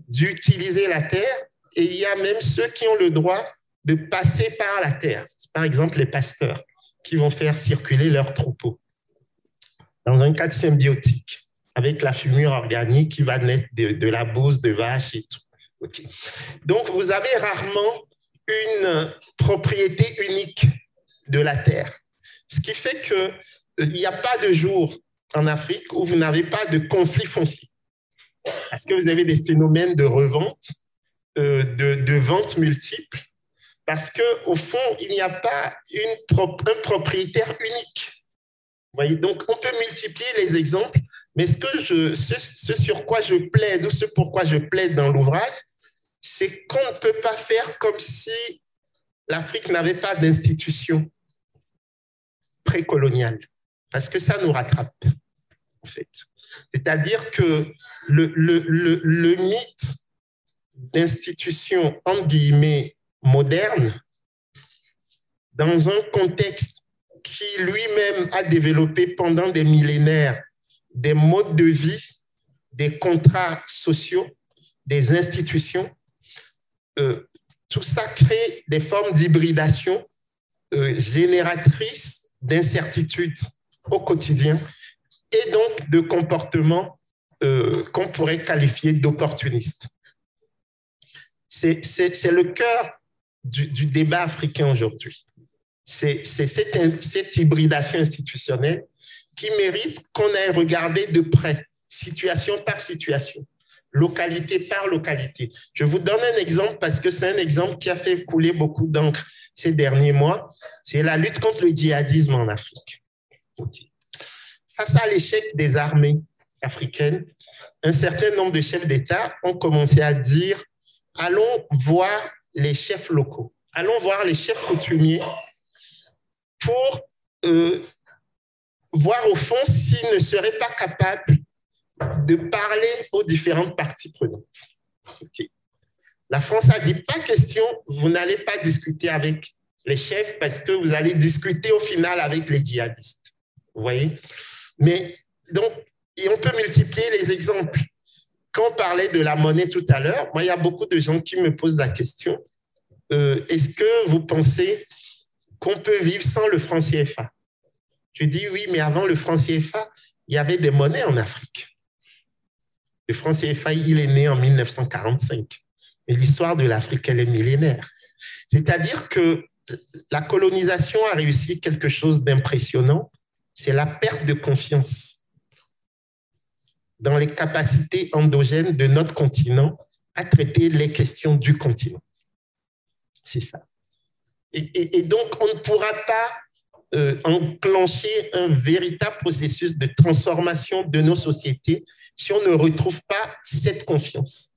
d'utiliser la terre, et il y a même ceux qui ont le droit de passer par la terre. Par exemple, les pasteurs qui vont faire circuler leurs troupeaux dans un cadre symbiotique avec la fumure organique qui va naître de, la bouse de vache et tout. Donc, vous avez rarement une propriété unique de la terre. Ce qui fait qu'il euh, n'y a pas de jour en Afrique où vous n'avez pas de conflit foncier. Parce que vous avez des phénomènes de revente, euh, de, vente multiples, parce qu'au fond, il n'y a pas un propriétaire unique. Voyez, donc on peut multiplier les exemples, mais ce, que je, ce, sur quoi je plaide ou ce pourquoi je plaide dans l'ouvrage, c'est qu'on ne peut pas faire comme si l'Afrique n'avait pas d'institution précoloniale, parce que ça nous rattrape, en. C'est-à-dire que le, mythe d'institution, entre guillemets, moderne, dans un contexte qui lui-même a développé pendant des millénaires des modes de vie, des contrats sociaux, des institutions. Euh, tout ça crée des formes d'hybridation euh, génératrices d'incertitudes au quotidien et donc de comportements euh, qu'on pourrait qualifier d'opportunistes. C'est le cœur du, du débat africain aujourd'hui c'est cette, cette, hybridation institutionnelle qui mérite qu'on aille regarder de près, situation par situation, localité par localité. Je vous donne un exemple parce que c'est un exemple qui a fait couler beaucoup d'encre ces derniers mois. C'est la lutte contre le djihadisme en Afrique. Face à l'échec des armées africaines, un certain nombre de chefs d'État ont commencé à dire allons voir les chefs locaux, allons voir les chefs coutumiers pour euh, voir au fond s'ils ne seraient pas capables de parler aux différentes parties prenantes. La France a dit, pas question, vous n'allez pas discuter avec les chefs parce que vous allez discuter au final avec les djihadistes. Vous voyez? Mais donc, on peut multiplier les exemples. Quand on parlait de la monnaie tout à l'heure, moi, il y a beaucoup de gens qui me posent la question, euh, est-ce que vous pensez qu'on peut vivre sans le franc CFA. Je dis oui, mais avant le franc CFA, il y avait des monnaies en Afrique. Le franc CFA, il est né en 1945. Mais l'histoire de l'Afrique, elle est millénaire. C'est-à-dire que la colonisation a réussi quelque chose d'impressionnant, c'est la perte de confiance dans les capacités endogènes de notre continent à traiter les questions du continent. C'est ça. Et, donc, on ne pourra pas euh, enclencher un véritable processus de transformation de nos sociétés si on ne retrouve pas cette confiance.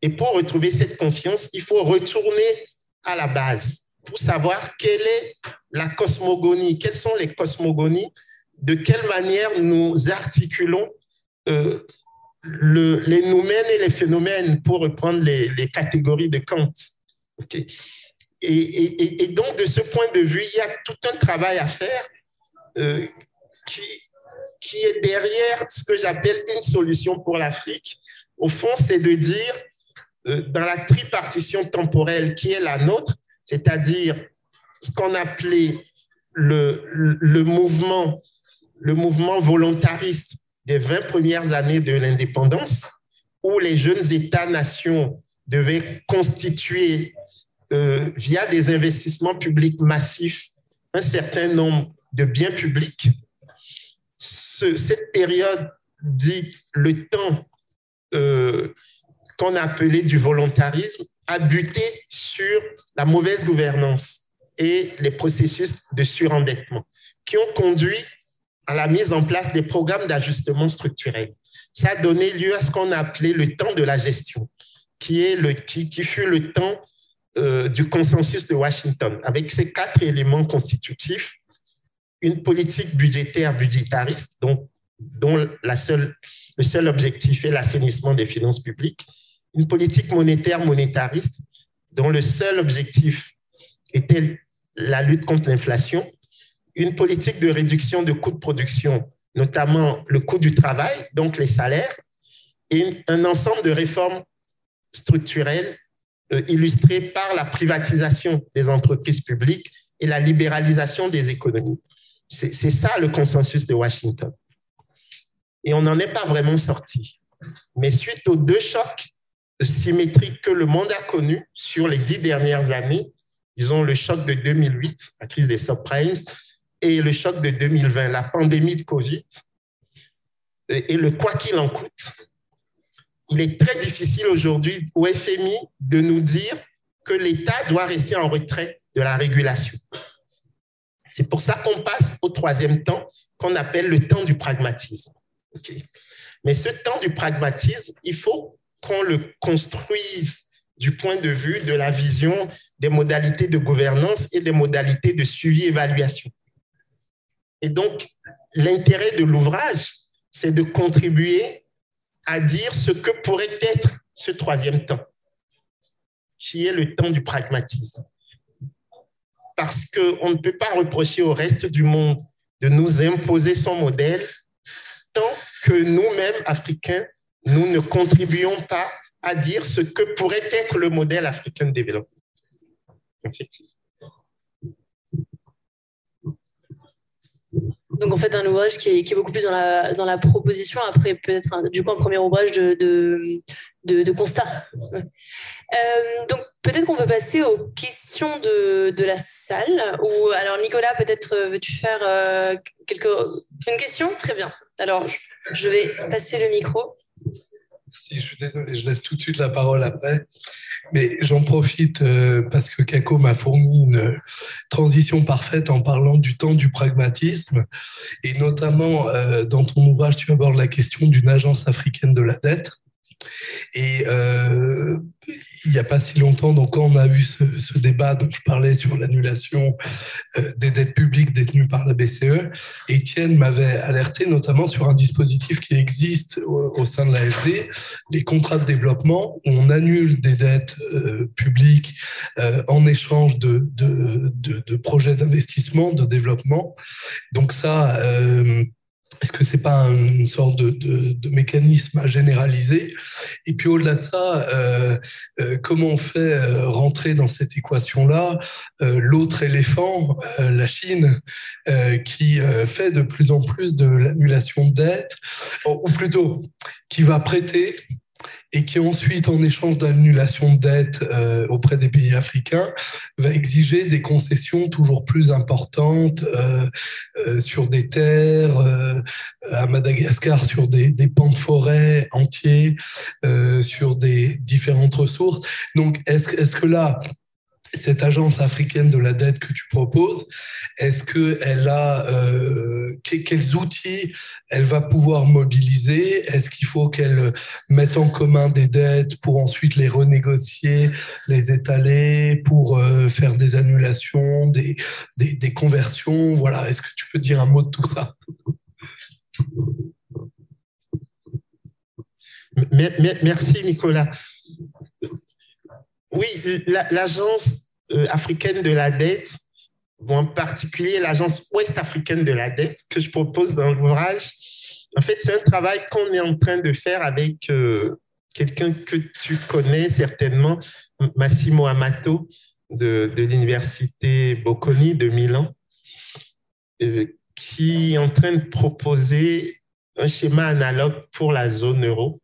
Et pour retrouver cette confiance, il faut retourner à la base pour savoir quelle est la cosmogonie, quelles sont les cosmogonies, de quelle manière nous articulons euh, le, les noumènes et les phénomènes, pour reprendre les, catégories de Kant. Et, donc, de ce point de vue, il y a tout un travail à faire euh, qui, est derrière ce que j'appelle une solution pour l'Afrique. Au fond, c'est de dire, euh, dans la tripartition temporelle qui est la nôtre, c'est-à-dire ce qu'on appelait le, mouvement, le mouvement volontariste des 20 premières années de l'indépendance, où les jeunes États-nations devaient constituer euh, via des investissements publics massifs, un certain nombre de biens publics. cette période dite le temps euh, qu'on appelait du volontarisme a buté sur la mauvaise gouvernance et les processus de surendettement qui ont conduit à la mise en place des programmes d'ajustement structurel. Ça a donné lieu à ce qu'on a appelé le temps de la gestion, qui, est le, qui, fut le temps euh, du consensus de Washington, avec ces quatre éléments constitutifs, une politique budgétaire budgétariste, dont, dont la seule, le seul objectif est l'assainissement des finances publiques, une politique monétaire monétariste, dont le seul objectif était la lutte contre l'inflation, une politique de réduction de coûts de production, notamment le coût du travail, donc les salaires, et un ensemble de réformes structurelles euh, illustrées par la privatisation des entreprises publiques et la libéralisation des économies. C'est ça le consensus de Washington. Et on n'en est pas vraiment sorti. Mais suite aux deux chocs symétriques que le monde a connus sur les dix dernières années, disons le choc de 2008, la crise des subprimes, et le choc de 2020, la pandémie de Covid, et le quoi qu'il en coûte, il est très difficile aujourd'hui au FMI de nous dire que l'État doit rester en retrait de la régulation. C'est pour ça qu'on passe au troisième temps qu'on appelle le temps du pragmatisme. Mais ce temps du pragmatisme, il faut qu'on le construise du point de vue de la vision des modalités de gouvernance et des modalités de suivi-évaluation. Et donc, l'intérêt de l'ouvrage, c'est de contribuer à dire ce que pourrait être ce troisième temps, qui est le temps du pragmatisme. Parce qu'on ne peut pas reprocher au reste du monde de nous imposer son modèle tant que nous-mêmes, Africains, nous ne contribuons pas à dire ce que pourrait être le modèle africain de développement. Donc en fait un ouvrage qui est, beaucoup plus dans la, dans la proposition, après peut-être du coup un premier ouvrage de, de, constat. Euh, donc peut-être qu'on peut passer aux questions de, de la salle. Ou alors Nicolas, peut-être euh, veux-tu faire euh, une question? Très bien. Alors je vais passer le micro. Si, je suis désolé, je laisse tout de suite la parole après. Mais j'en profite euh, parce que Kako m'a fourni une transition parfaite en parlant du temps du pragmatisme. Et notamment, euh, dans ton ouvrage, tu abordes la question d'une agence africaine de la dette. Et euh, il n'y a pas si longtemps, donc quand on a eu ce, débat dont je parlais sur l'annulation euh, des dettes publiques détenues par la BCE, Étienne m'avait alerté notamment sur un dispositif qui existe au, sein de l'AFD, les contrats de développement, où on annule des dettes euh, publiques en échange de, de, de, de projets d'investissement, de développement. Donc ça est-ce que c'est pas une sorte de, mécanisme à généraliser Et puis au-delà de ça, euh, euh, comment on fait euh, rentrer dans cette équation-là l'autre éléphant, la Chine, qui fait de plus en plus de l'annulation de dette, ou plutôt qui va prêter et qui ensuite, en échange d'annulation de dette euh, auprès des pays africains, va exiger des concessions toujours plus importantes euh, euh, sur des terres, à Madagascar sur des, des pans de forêt entiers, sur des différentes ressources. Donc, est-ce est que là, cette agence africaine de la dette que tu proposes, est-ce qu'elle a euh, quels outils elle va pouvoir mobiliser? Est-ce qu'il faut qu'elle mette en commun des dettes pour ensuite les renégocier, les étaler, pour euh, faire des annulations, des, des, conversions? Voilà. Est-ce que tu peux dire un mot de tout ça? Merci Nicolas. Oui, l'agence euh, africaine de la dette, en particulier l'agence ouest africaine de la dette que je propose dans l'ouvrage, en fait, c'est un travail qu'on est en train de faire avec euh, quelqu'un que tu connais certainement, Massimo Amato de, de l'université Bocconi de Milan, euh, qui est en train de proposer un schéma analogue pour la zone euro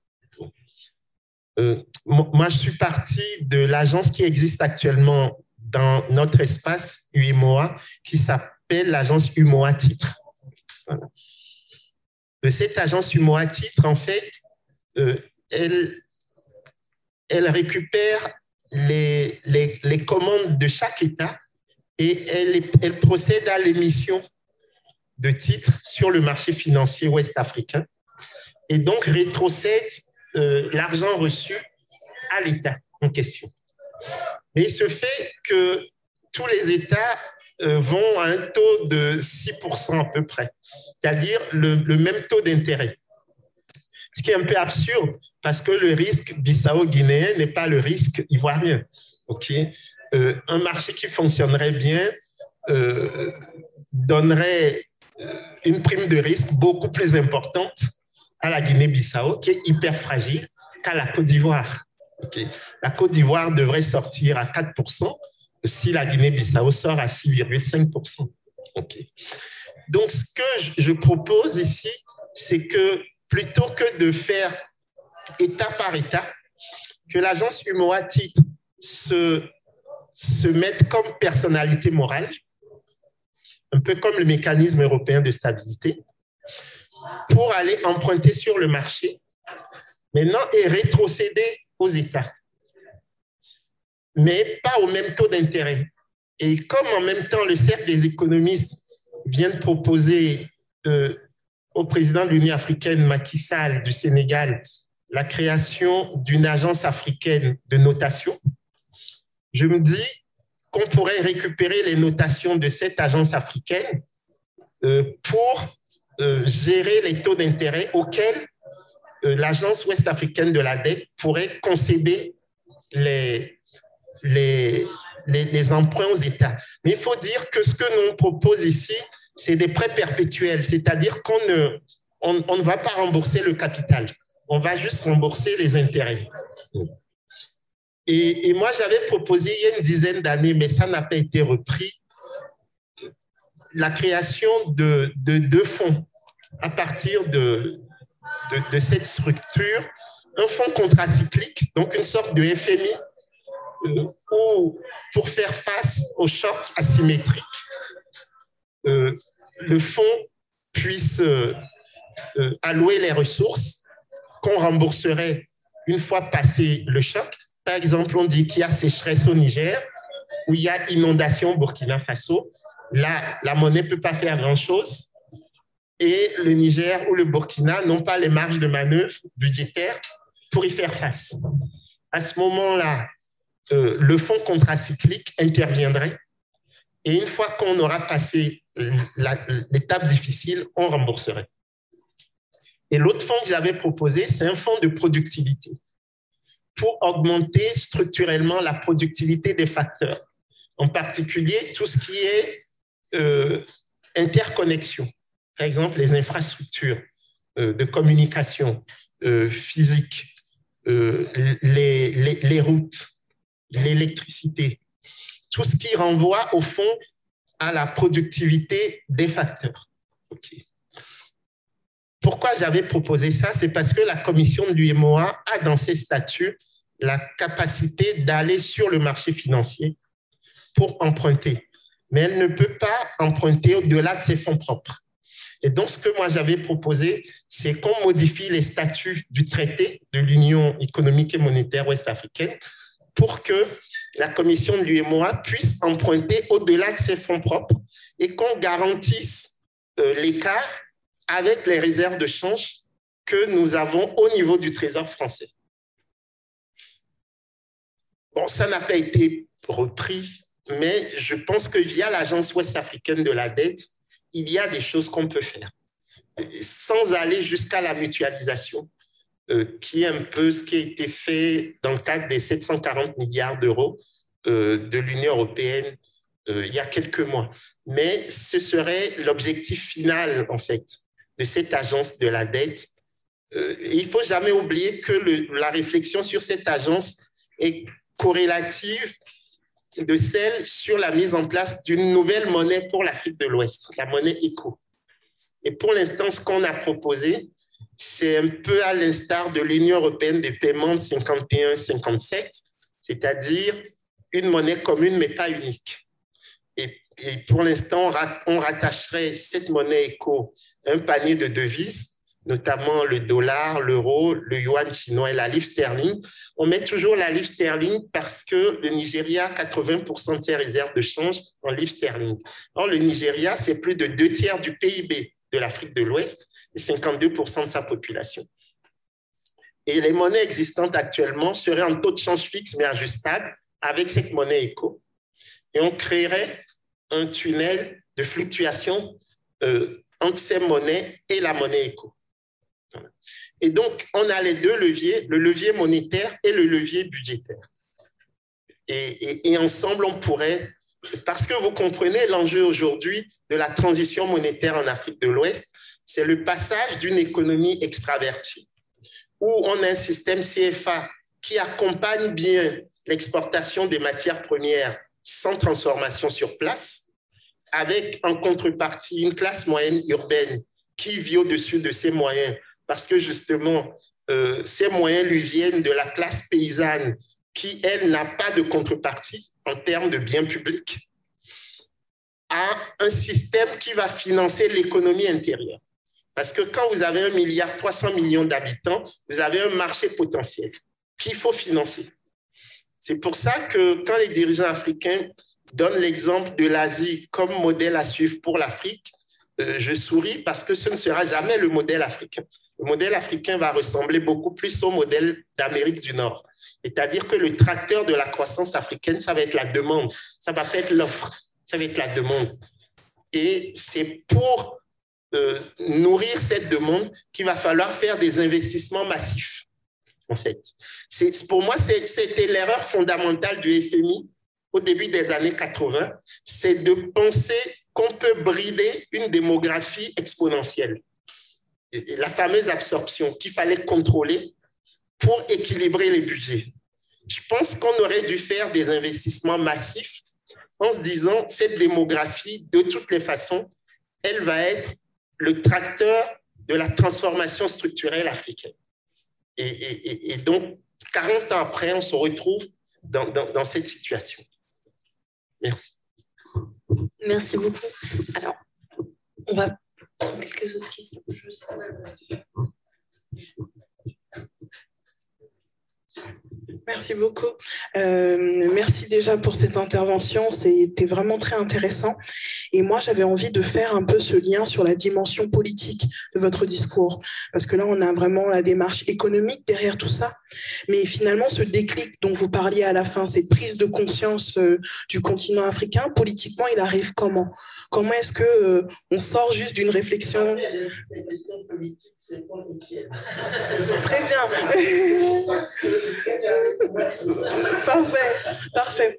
moi, je suis parti de l'agence qui existe actuellement dans notre espace UMOA, qui s'appelle l'agence UMOA Titre. cette agence humo à titre, en fait, elle, elle récupère les, commandes de chaque État et elle, elle procède à l'émission de titres sur le marché financier ouest-africain et donc rétrocède euh, l'argent reçu à l'État en question. Mais il se fait que tous les États euh, vont à un taux de 6% à peu près, c'est-à-dire le, même taux d'intérêt. Ce qui est un peu absurde parce que le risque bissau-guinéen n'est pas le risque ivoirien. ok? Euh, un marché qui fonctionnerait bien euh, donnerait une prime de risque beaucoup plus importante à la Guinée-Bissau, qui est hyper fragile, qu'à la Côte d'Ivoire. La Côte d'Ivoire devrait sortir à 4% si la Guinée-Bissau sort à 6,5%. Donc, ce que je propose ici, c'est que plutôt que de faire État par État, que l'agence UMOA titre se, se mette comme personnalité morale, un peu comme le mécanisme européen de stabilité, pour aller emprunter sur le marché maintenant et rétrocéder aux États, mais pas au même taux d'intérêt. Et comme en même temps le cercle des économistes vient de proposer euh, au président de l'Union africaine, Macky Sall du Sénégal, la création d'une agence africaine de notation, je me dis qu'on pourrait récupérer les notations de cette agence africaine euh, pour euh, gérer les taux d'intérêt auxquels l'agence ouest-africaine de la dette pourrait concéder les, les, les, emprunts aux États. Mais il faut dire que ce que nous propose ici, c'est des prêts perpétuels, c'est-à-dire qu'on ne, on, ne va pas rembourser le capital, on va juste rembourser les intérêts. Et, et moi, j'avais proposé il y a une dizaine d'années, mais ça n'a pas été repris, la création de, de deux fonds à partir de, de, cette structure, un fonds contracyclique, donc une sorte de FMI, euh, où pour faire face aux chocs asymétriques, euh, le fonds puisse euh, allouer les ressources qu'on rembourserait une fois passé le choc. Par exemple, on dit qu'il y a sécheresse au Niger, ou il y a inondation au Burkina Faso. Là, la monnaie ne peut pas faire grand-chose et le Niger ou le Burkina n'ont pas les marges de manœuvre budgétaires pour y faire face. À ce moment-là, euh, le fonds contracyclique interviendrait et une fois qu'on aura passé l'étape difficile, on rembourserait. Et l'autre fonds que j'avais proposé, c'est un fonds de productivité pour augmenter structurellement la productivité des facteurs, en particulier tout ce qui est euh, interconnexion par exemple, les infrastructures euh, de communication euh, physique, euh, les, les, routes, l'électricité, tout ce qui renvoie au fond à la productivité des facteurs. Pourquoi j'avais proposé ça? C'est parce que la commission de l'UMOA a dans ses statuts la capacité d'aller sur le marché financier pour emprunter. Mais elle ne peut pas emprunter au-delà de ses fonds propres. Et donc, ce que moi j'avais proposé, c'est qu'on modifie les statuts du traité de l'Union économique et monétaire ouest-africaine pour que la commission de l'UMOA puisse emprunter au-delà de ses fonds propres et qu'on garantisse euh, l'écart avec les réserves de change que nous avons au niveau du Trésor français. Bon, ça n'a pas été repris, mais je pense que via l'Agence ouest-africaine de la dette, il y a des choses qu'on peut faire sans aller jusqu'à la mutualisation, euh, qui est un peu ce qui a été fait dans le cadre des 740 milliards d'euros euh, de l'Union européenne euh, il y a quelques mois. Mais ce serait l'objectif final, en fait, de cette agence de la dette. Et il faut jamais oublier que la réflexion sur cette agence est corrélative de celle sur la mise en place d'une nouvelle monnaie pour l'Afrique de l'Ouest, la monnaie ECO. Et pour l'instant, ce qu'on a proposé, c'est un peu à l'instar de l'Union européenne des paiements de 51-57, c'est-à-dire une monnaie commune mais pas unique. Et, pour l'instant, on rattacherait cette monnaie ECO à un panier de devises notamment le dollar, l'euro, le yuan chinois et la livre sterling. On met toujours la livre sterling parce que le Nigeria a 80% de ses réserves de change en livre sterling. Or, le Nigeria, c'est plus de deux tiers du PIB de l'Afrique de l'Ouest et 52% de sa population. Et les monnaies existantes actuellement seraient en taux de change fixe mais ajustable avec cette monnaie éco. Et on créerait un tunnel de fluctuation euh, entre ces monnaies et la monnaie éco. Et donc, on a les deux leviers, le levier monétaire et le levier budgétaire. Et, ensemble, on pourrait, parce que vous comprenez l'enjeu aujourd'hui de la transition monétaire en Afrique de l'Ouest, c'est le passage d'une économie extravertie, où on a un système CFA qui accompagne bien l'exportation des matières premières sans transformation sur place, avec en contrepartie une classe moyenne urbaine qui vit au-dessus de ses moyens, parce que justement, euh, ces moyens lui viennent de la classe paysanne qui, elle, n'a pas de contrepartie en termes de biens publics, à un système qui va financer l'économie intérieure. Parce que quand vous avez un milliard 300 millions d'habitants, vous avez un marché potentiel qu'il faut financer. C'est pour ça que quand les dirigeants africains donnent l'exemple de l'Asie comme modèle à suivre pour l'Afrique, euh, je souris parce que ce ne sera jamais le modèle africain. Le modèle africain va ressembler beaucoup plus au modèle d'Amérique du Nord. C'est-à-dire que le tracteur de la croissance africaine, ça va être la demande, ça va pas être l'offre, ça va être la demande. Et c'est pour euh, nourrir cette demande qu'il va falloir faire des investissements massifs en fait. Pour moi, c'était l'erreur fondamentale du FMI au début des années 80, c'est de penser qu'on peut brider une démographie exponentielle. La fameuse absorption qu'il fallait contrôler pour équilibrer les budgets. Je pense qu'on aurait dû faire des investissements massifs en se disant, cette démographie, de toutes les façons, elle va être le tracteur de la transformation structurelle africaine. Et, donc, 40 ans après, on se retrouve dans, cette situation. Merci. Merci beaucoup. Alors, on va quelques autres questions. Merci beaucoup. Euh, merci déjà pour cette intervention. C'était vraiment très intéressant. Et moi, j'avais envie de faire un peu ce lien sur la dimension politique de votre discours. Parce que là, on a vraiment la démarche économique derrière tout ça. Mais finalement, ce déclic dont vous parliez à la fin, cette prise de conscience euh, du continent africain, politiquement, il arrive comment? Comment est-ce que euh, on sort juste d'une réflexion? Très bien. parfait, parfait.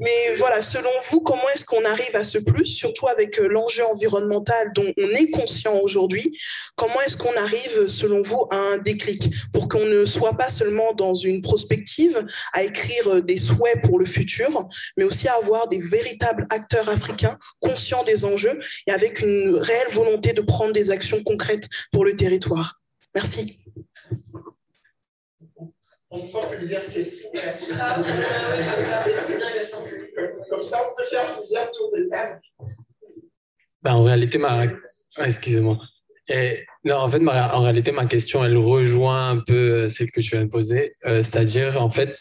Mais voilà, selon vous, comment est-ce qu'on arrive à ce plus, surtout avec euh, l'enjeu environnemental dont on est conscient aujourd'hui Comment est-ce qu'on arrive, selon vous, à un déclic? Pour qu'on ne soit pas seulement dans une prospective, à écrire euh, des souhaits pour le futur, mais aussi à avoir des véritables acteurs africains conscients des enjeux et avec une réelle volonté de prendre des actions concrètes pour le territoire Merci on prend plusieurs questions. Comme ça, on peut faire plusieurs tours de salle. Ben, en réalité, ma... Excusez-moi. non, en fait, en réalité, ma question, elle rejoint un peu celle que je viens de poser. Euh, c'est-à-dire, en fait,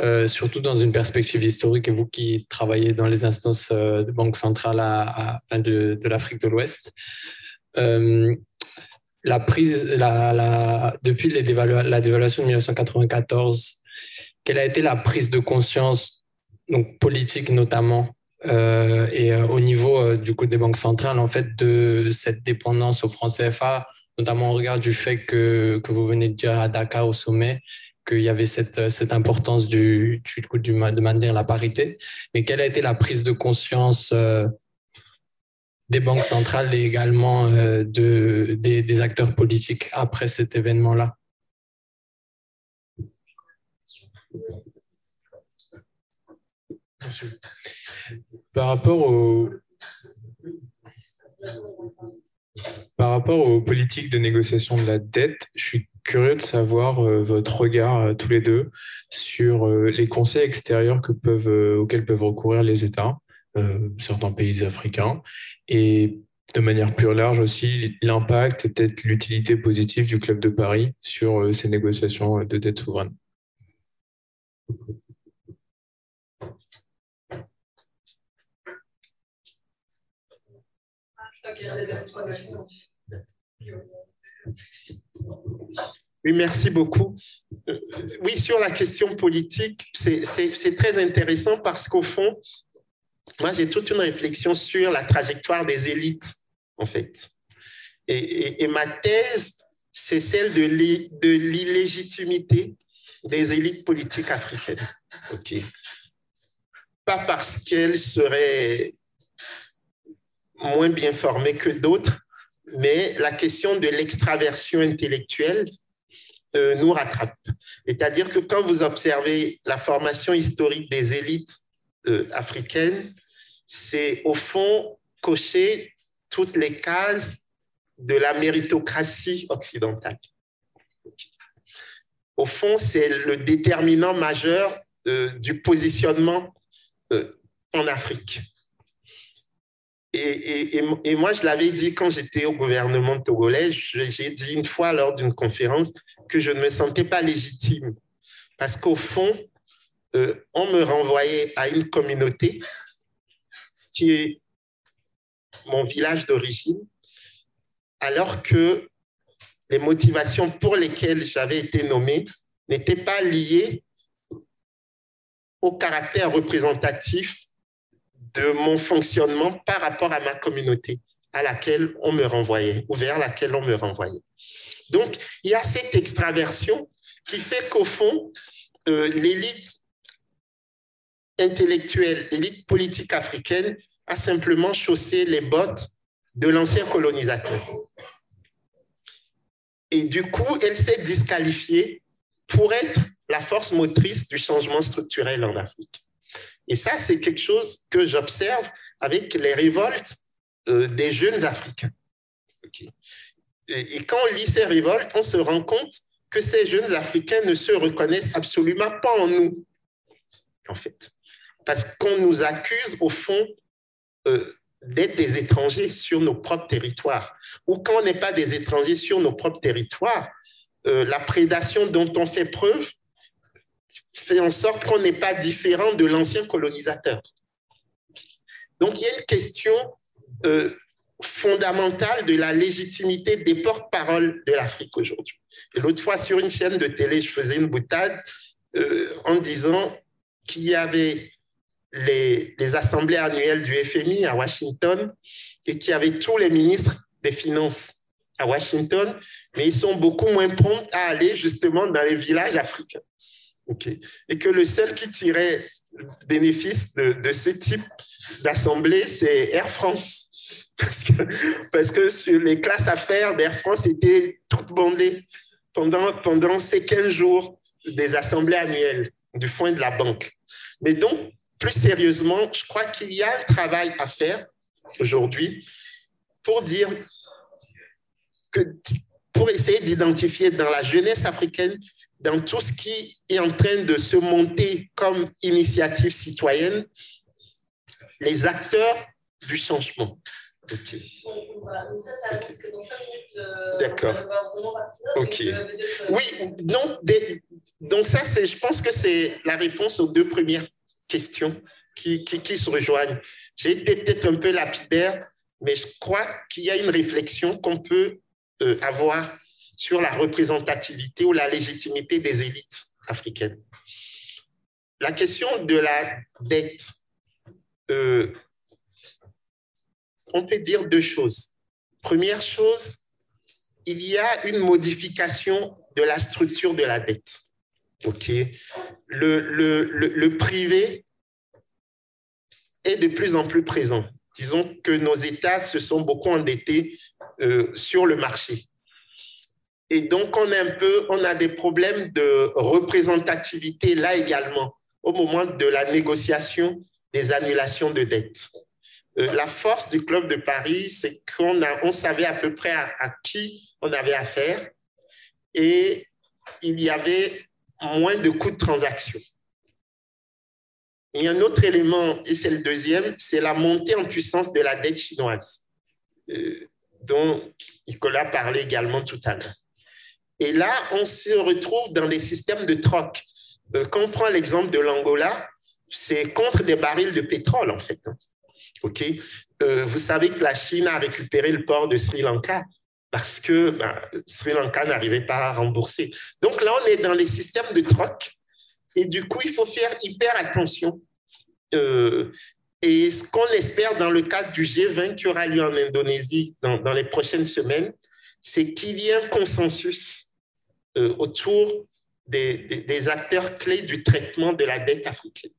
euh, surtout dans une perspective historique, et vous qui travaillez dans les instances euh, de Banque centrale à, de, de l'Afrique de l'Ouest, prise, la, la, depuis la dévaluation de 1994, quelle a été la prise de conscience, donc politique notamment, euh, et euh, au niveau euh, du coup des banques centrales, en fait, de cette dépendance au franc CFA, notamment au regard du fait que, que vous venez de dire à Dakar au sommet, qu'il y avait cette, cette importance du, du, de maintenir la parité. Mais quelle a été la prise de conscience des banques centrales et également euh, de, des, acteurs politiques après cet événement-là? Par rapport au, par rapport aux politiques de négociation de la dette, je suis curieux de savoir euh, votre regard euh, tous les deux sur les conseils extérieurs que peuvent, auxquels peuvent recourir les États euh, certains pays africains. Et de manière plus large aussi l'impact et peut-être l'utilité positive du Club de Paris sur ces négociations de dette souveraine. Oui, merci beaucoup. Euh, oui, sur la question politique, c'est très intéressant parce qu'au fond, moi, j'ai toute une réflexion sur la trajectoire des élites, en fait. Et, ma thèse, c'est celle de l'illégitimité des élites politiques africaines. OK. Pas parce qu'elles seraient moins bien formés que d'autres, mais la question de l'extraversion intellectuelle euh, nous rattrape. C'est-à-dire que quand vous observez la formation historique des élites euh, africaines, c'est au fond cocher toutes les cases de la méritocratie occidentale. Au fond, c'est le déterminant majeur euh, du positionnement en Afrique. Et, et, moi, je l'avais dit quand j'étais au gouvernement togolais, j'ai dit une fois lors d'une conférence que je ne me sentais pas légitime. Parce qu'au fond, euh, on me renvoyait à une communauté qui est mon village d'origine, alors que les motivations pour lesquelles j'avais été nommé n'étaient pas liées au caractère représentatif de mon fonctionnement par rapport à ma communauté à laquelle on me renvoyait ou vers laquelle on me renvoyait. Donc, il y a cette extraversion qui fait qu'au fond, euh, l'élite intellectuelle, l'élite politique africaine a simplement chaussé les bottes de l'ancien colonisateur. Et du coup, elle s'est disqualifiée pour être la force motrice du changement structurel en Afrique. Et ça, c'est quelque chose que j'observe avec les révoltes euh, des jeunes Africains. Et, quand on lit ces révoltes, on se rend compte que ces jeunes Africains ne se reconnaissent absolument pas en nous, en fait. Parce qu'on nous accuse, au fond, euh, d'être des étrangers sur nos propres territoires. Ou quand on n'est pas des étrangers sur nos propres territoires, euh, la prédation dont on fait preuve fait en sorte qu'on n'est pas différent de l'ancien colonisateur. Donc, il y a une question euh, fondamentale de la légitimité des porte-paroles de l'Afrique aujourd'hui. L'autre fois, sur une chaîne de télé, je faisais une boutade euh, en disant qu'il y avait les, assemblées annuelles du FMI à Washington et qu'il y avait tous les ministres des Finances à Washington, mais ils sont beaucoup moins prompts à aller justement dans les villages africains. Et que le seul qui tirait bénéfice de, ce type d'assemblée, c'est Air France. Parce que, sur les classes affaires d'Air France étaient toutes bondées pendant, pendant ces 15 jours des assemblées annuelles du fonds de la banque. Mais donc, plus sérieusement, je crois qu'il y a un travail à faire aujourd'hui pour dire que pour essayer d'identifier dans la jeunesse africaine dans tout ce qui est en train de se monter comme initiative citoyenne, les acteurs du changement. Ok. D'accord. Ok. Oui, donc, donc ça, c'est, je pense que c'est la réponse aux deux premières questions qui, qui, qui se rejoignent. J'ai été peut-être un peu lapidaire, mais je crois qu'il y a une réflexion qu'on peut euh, avoir sur la représentativité ou la légitimité des élites africaines. La question de la dette, euh, on peut dire deux choses. Première chose, il y a une modification de la structure de la dette. OK? Le, le, le, privé est de plus en plus présent. Disons que nos États se sont beaucoup endettés euh, sur le marché. Et donc, on a des problèmes de représentativité là également au moment de la négociation des annulations de dettes. Euh, la force du Club de Paris, c'est qu'on on savait à peu près à, qui on avait affaire et il y avait moins de coûts de transaction. A un autre élément, et c'est le deuxième, c'est la montée en puissance de la dette chinoise. dont Nicolas parlait également tout à l'heure. Et là, on se retrouve dans des systèmes de troc. quand on prend l'exemple de l'Angola, c'est contre des barils de pétrole, en fait. Hein. OK? Vous savez que la Chine a récupéré le port de Sri Lanka parce que ben, Sri Lanka n'arrivait pas à rembourser. Donc là, on est dans les systèmes de troc et du coup, il faut faire hyper attention. Euh, et ce qu'on espère dans le cadre du G20 qui aura lieu en Indonésie dans les prochaines semaines, c'est qu'il y ait un consensus euh, autour des, acteurs clés du traitement de la dette africaine.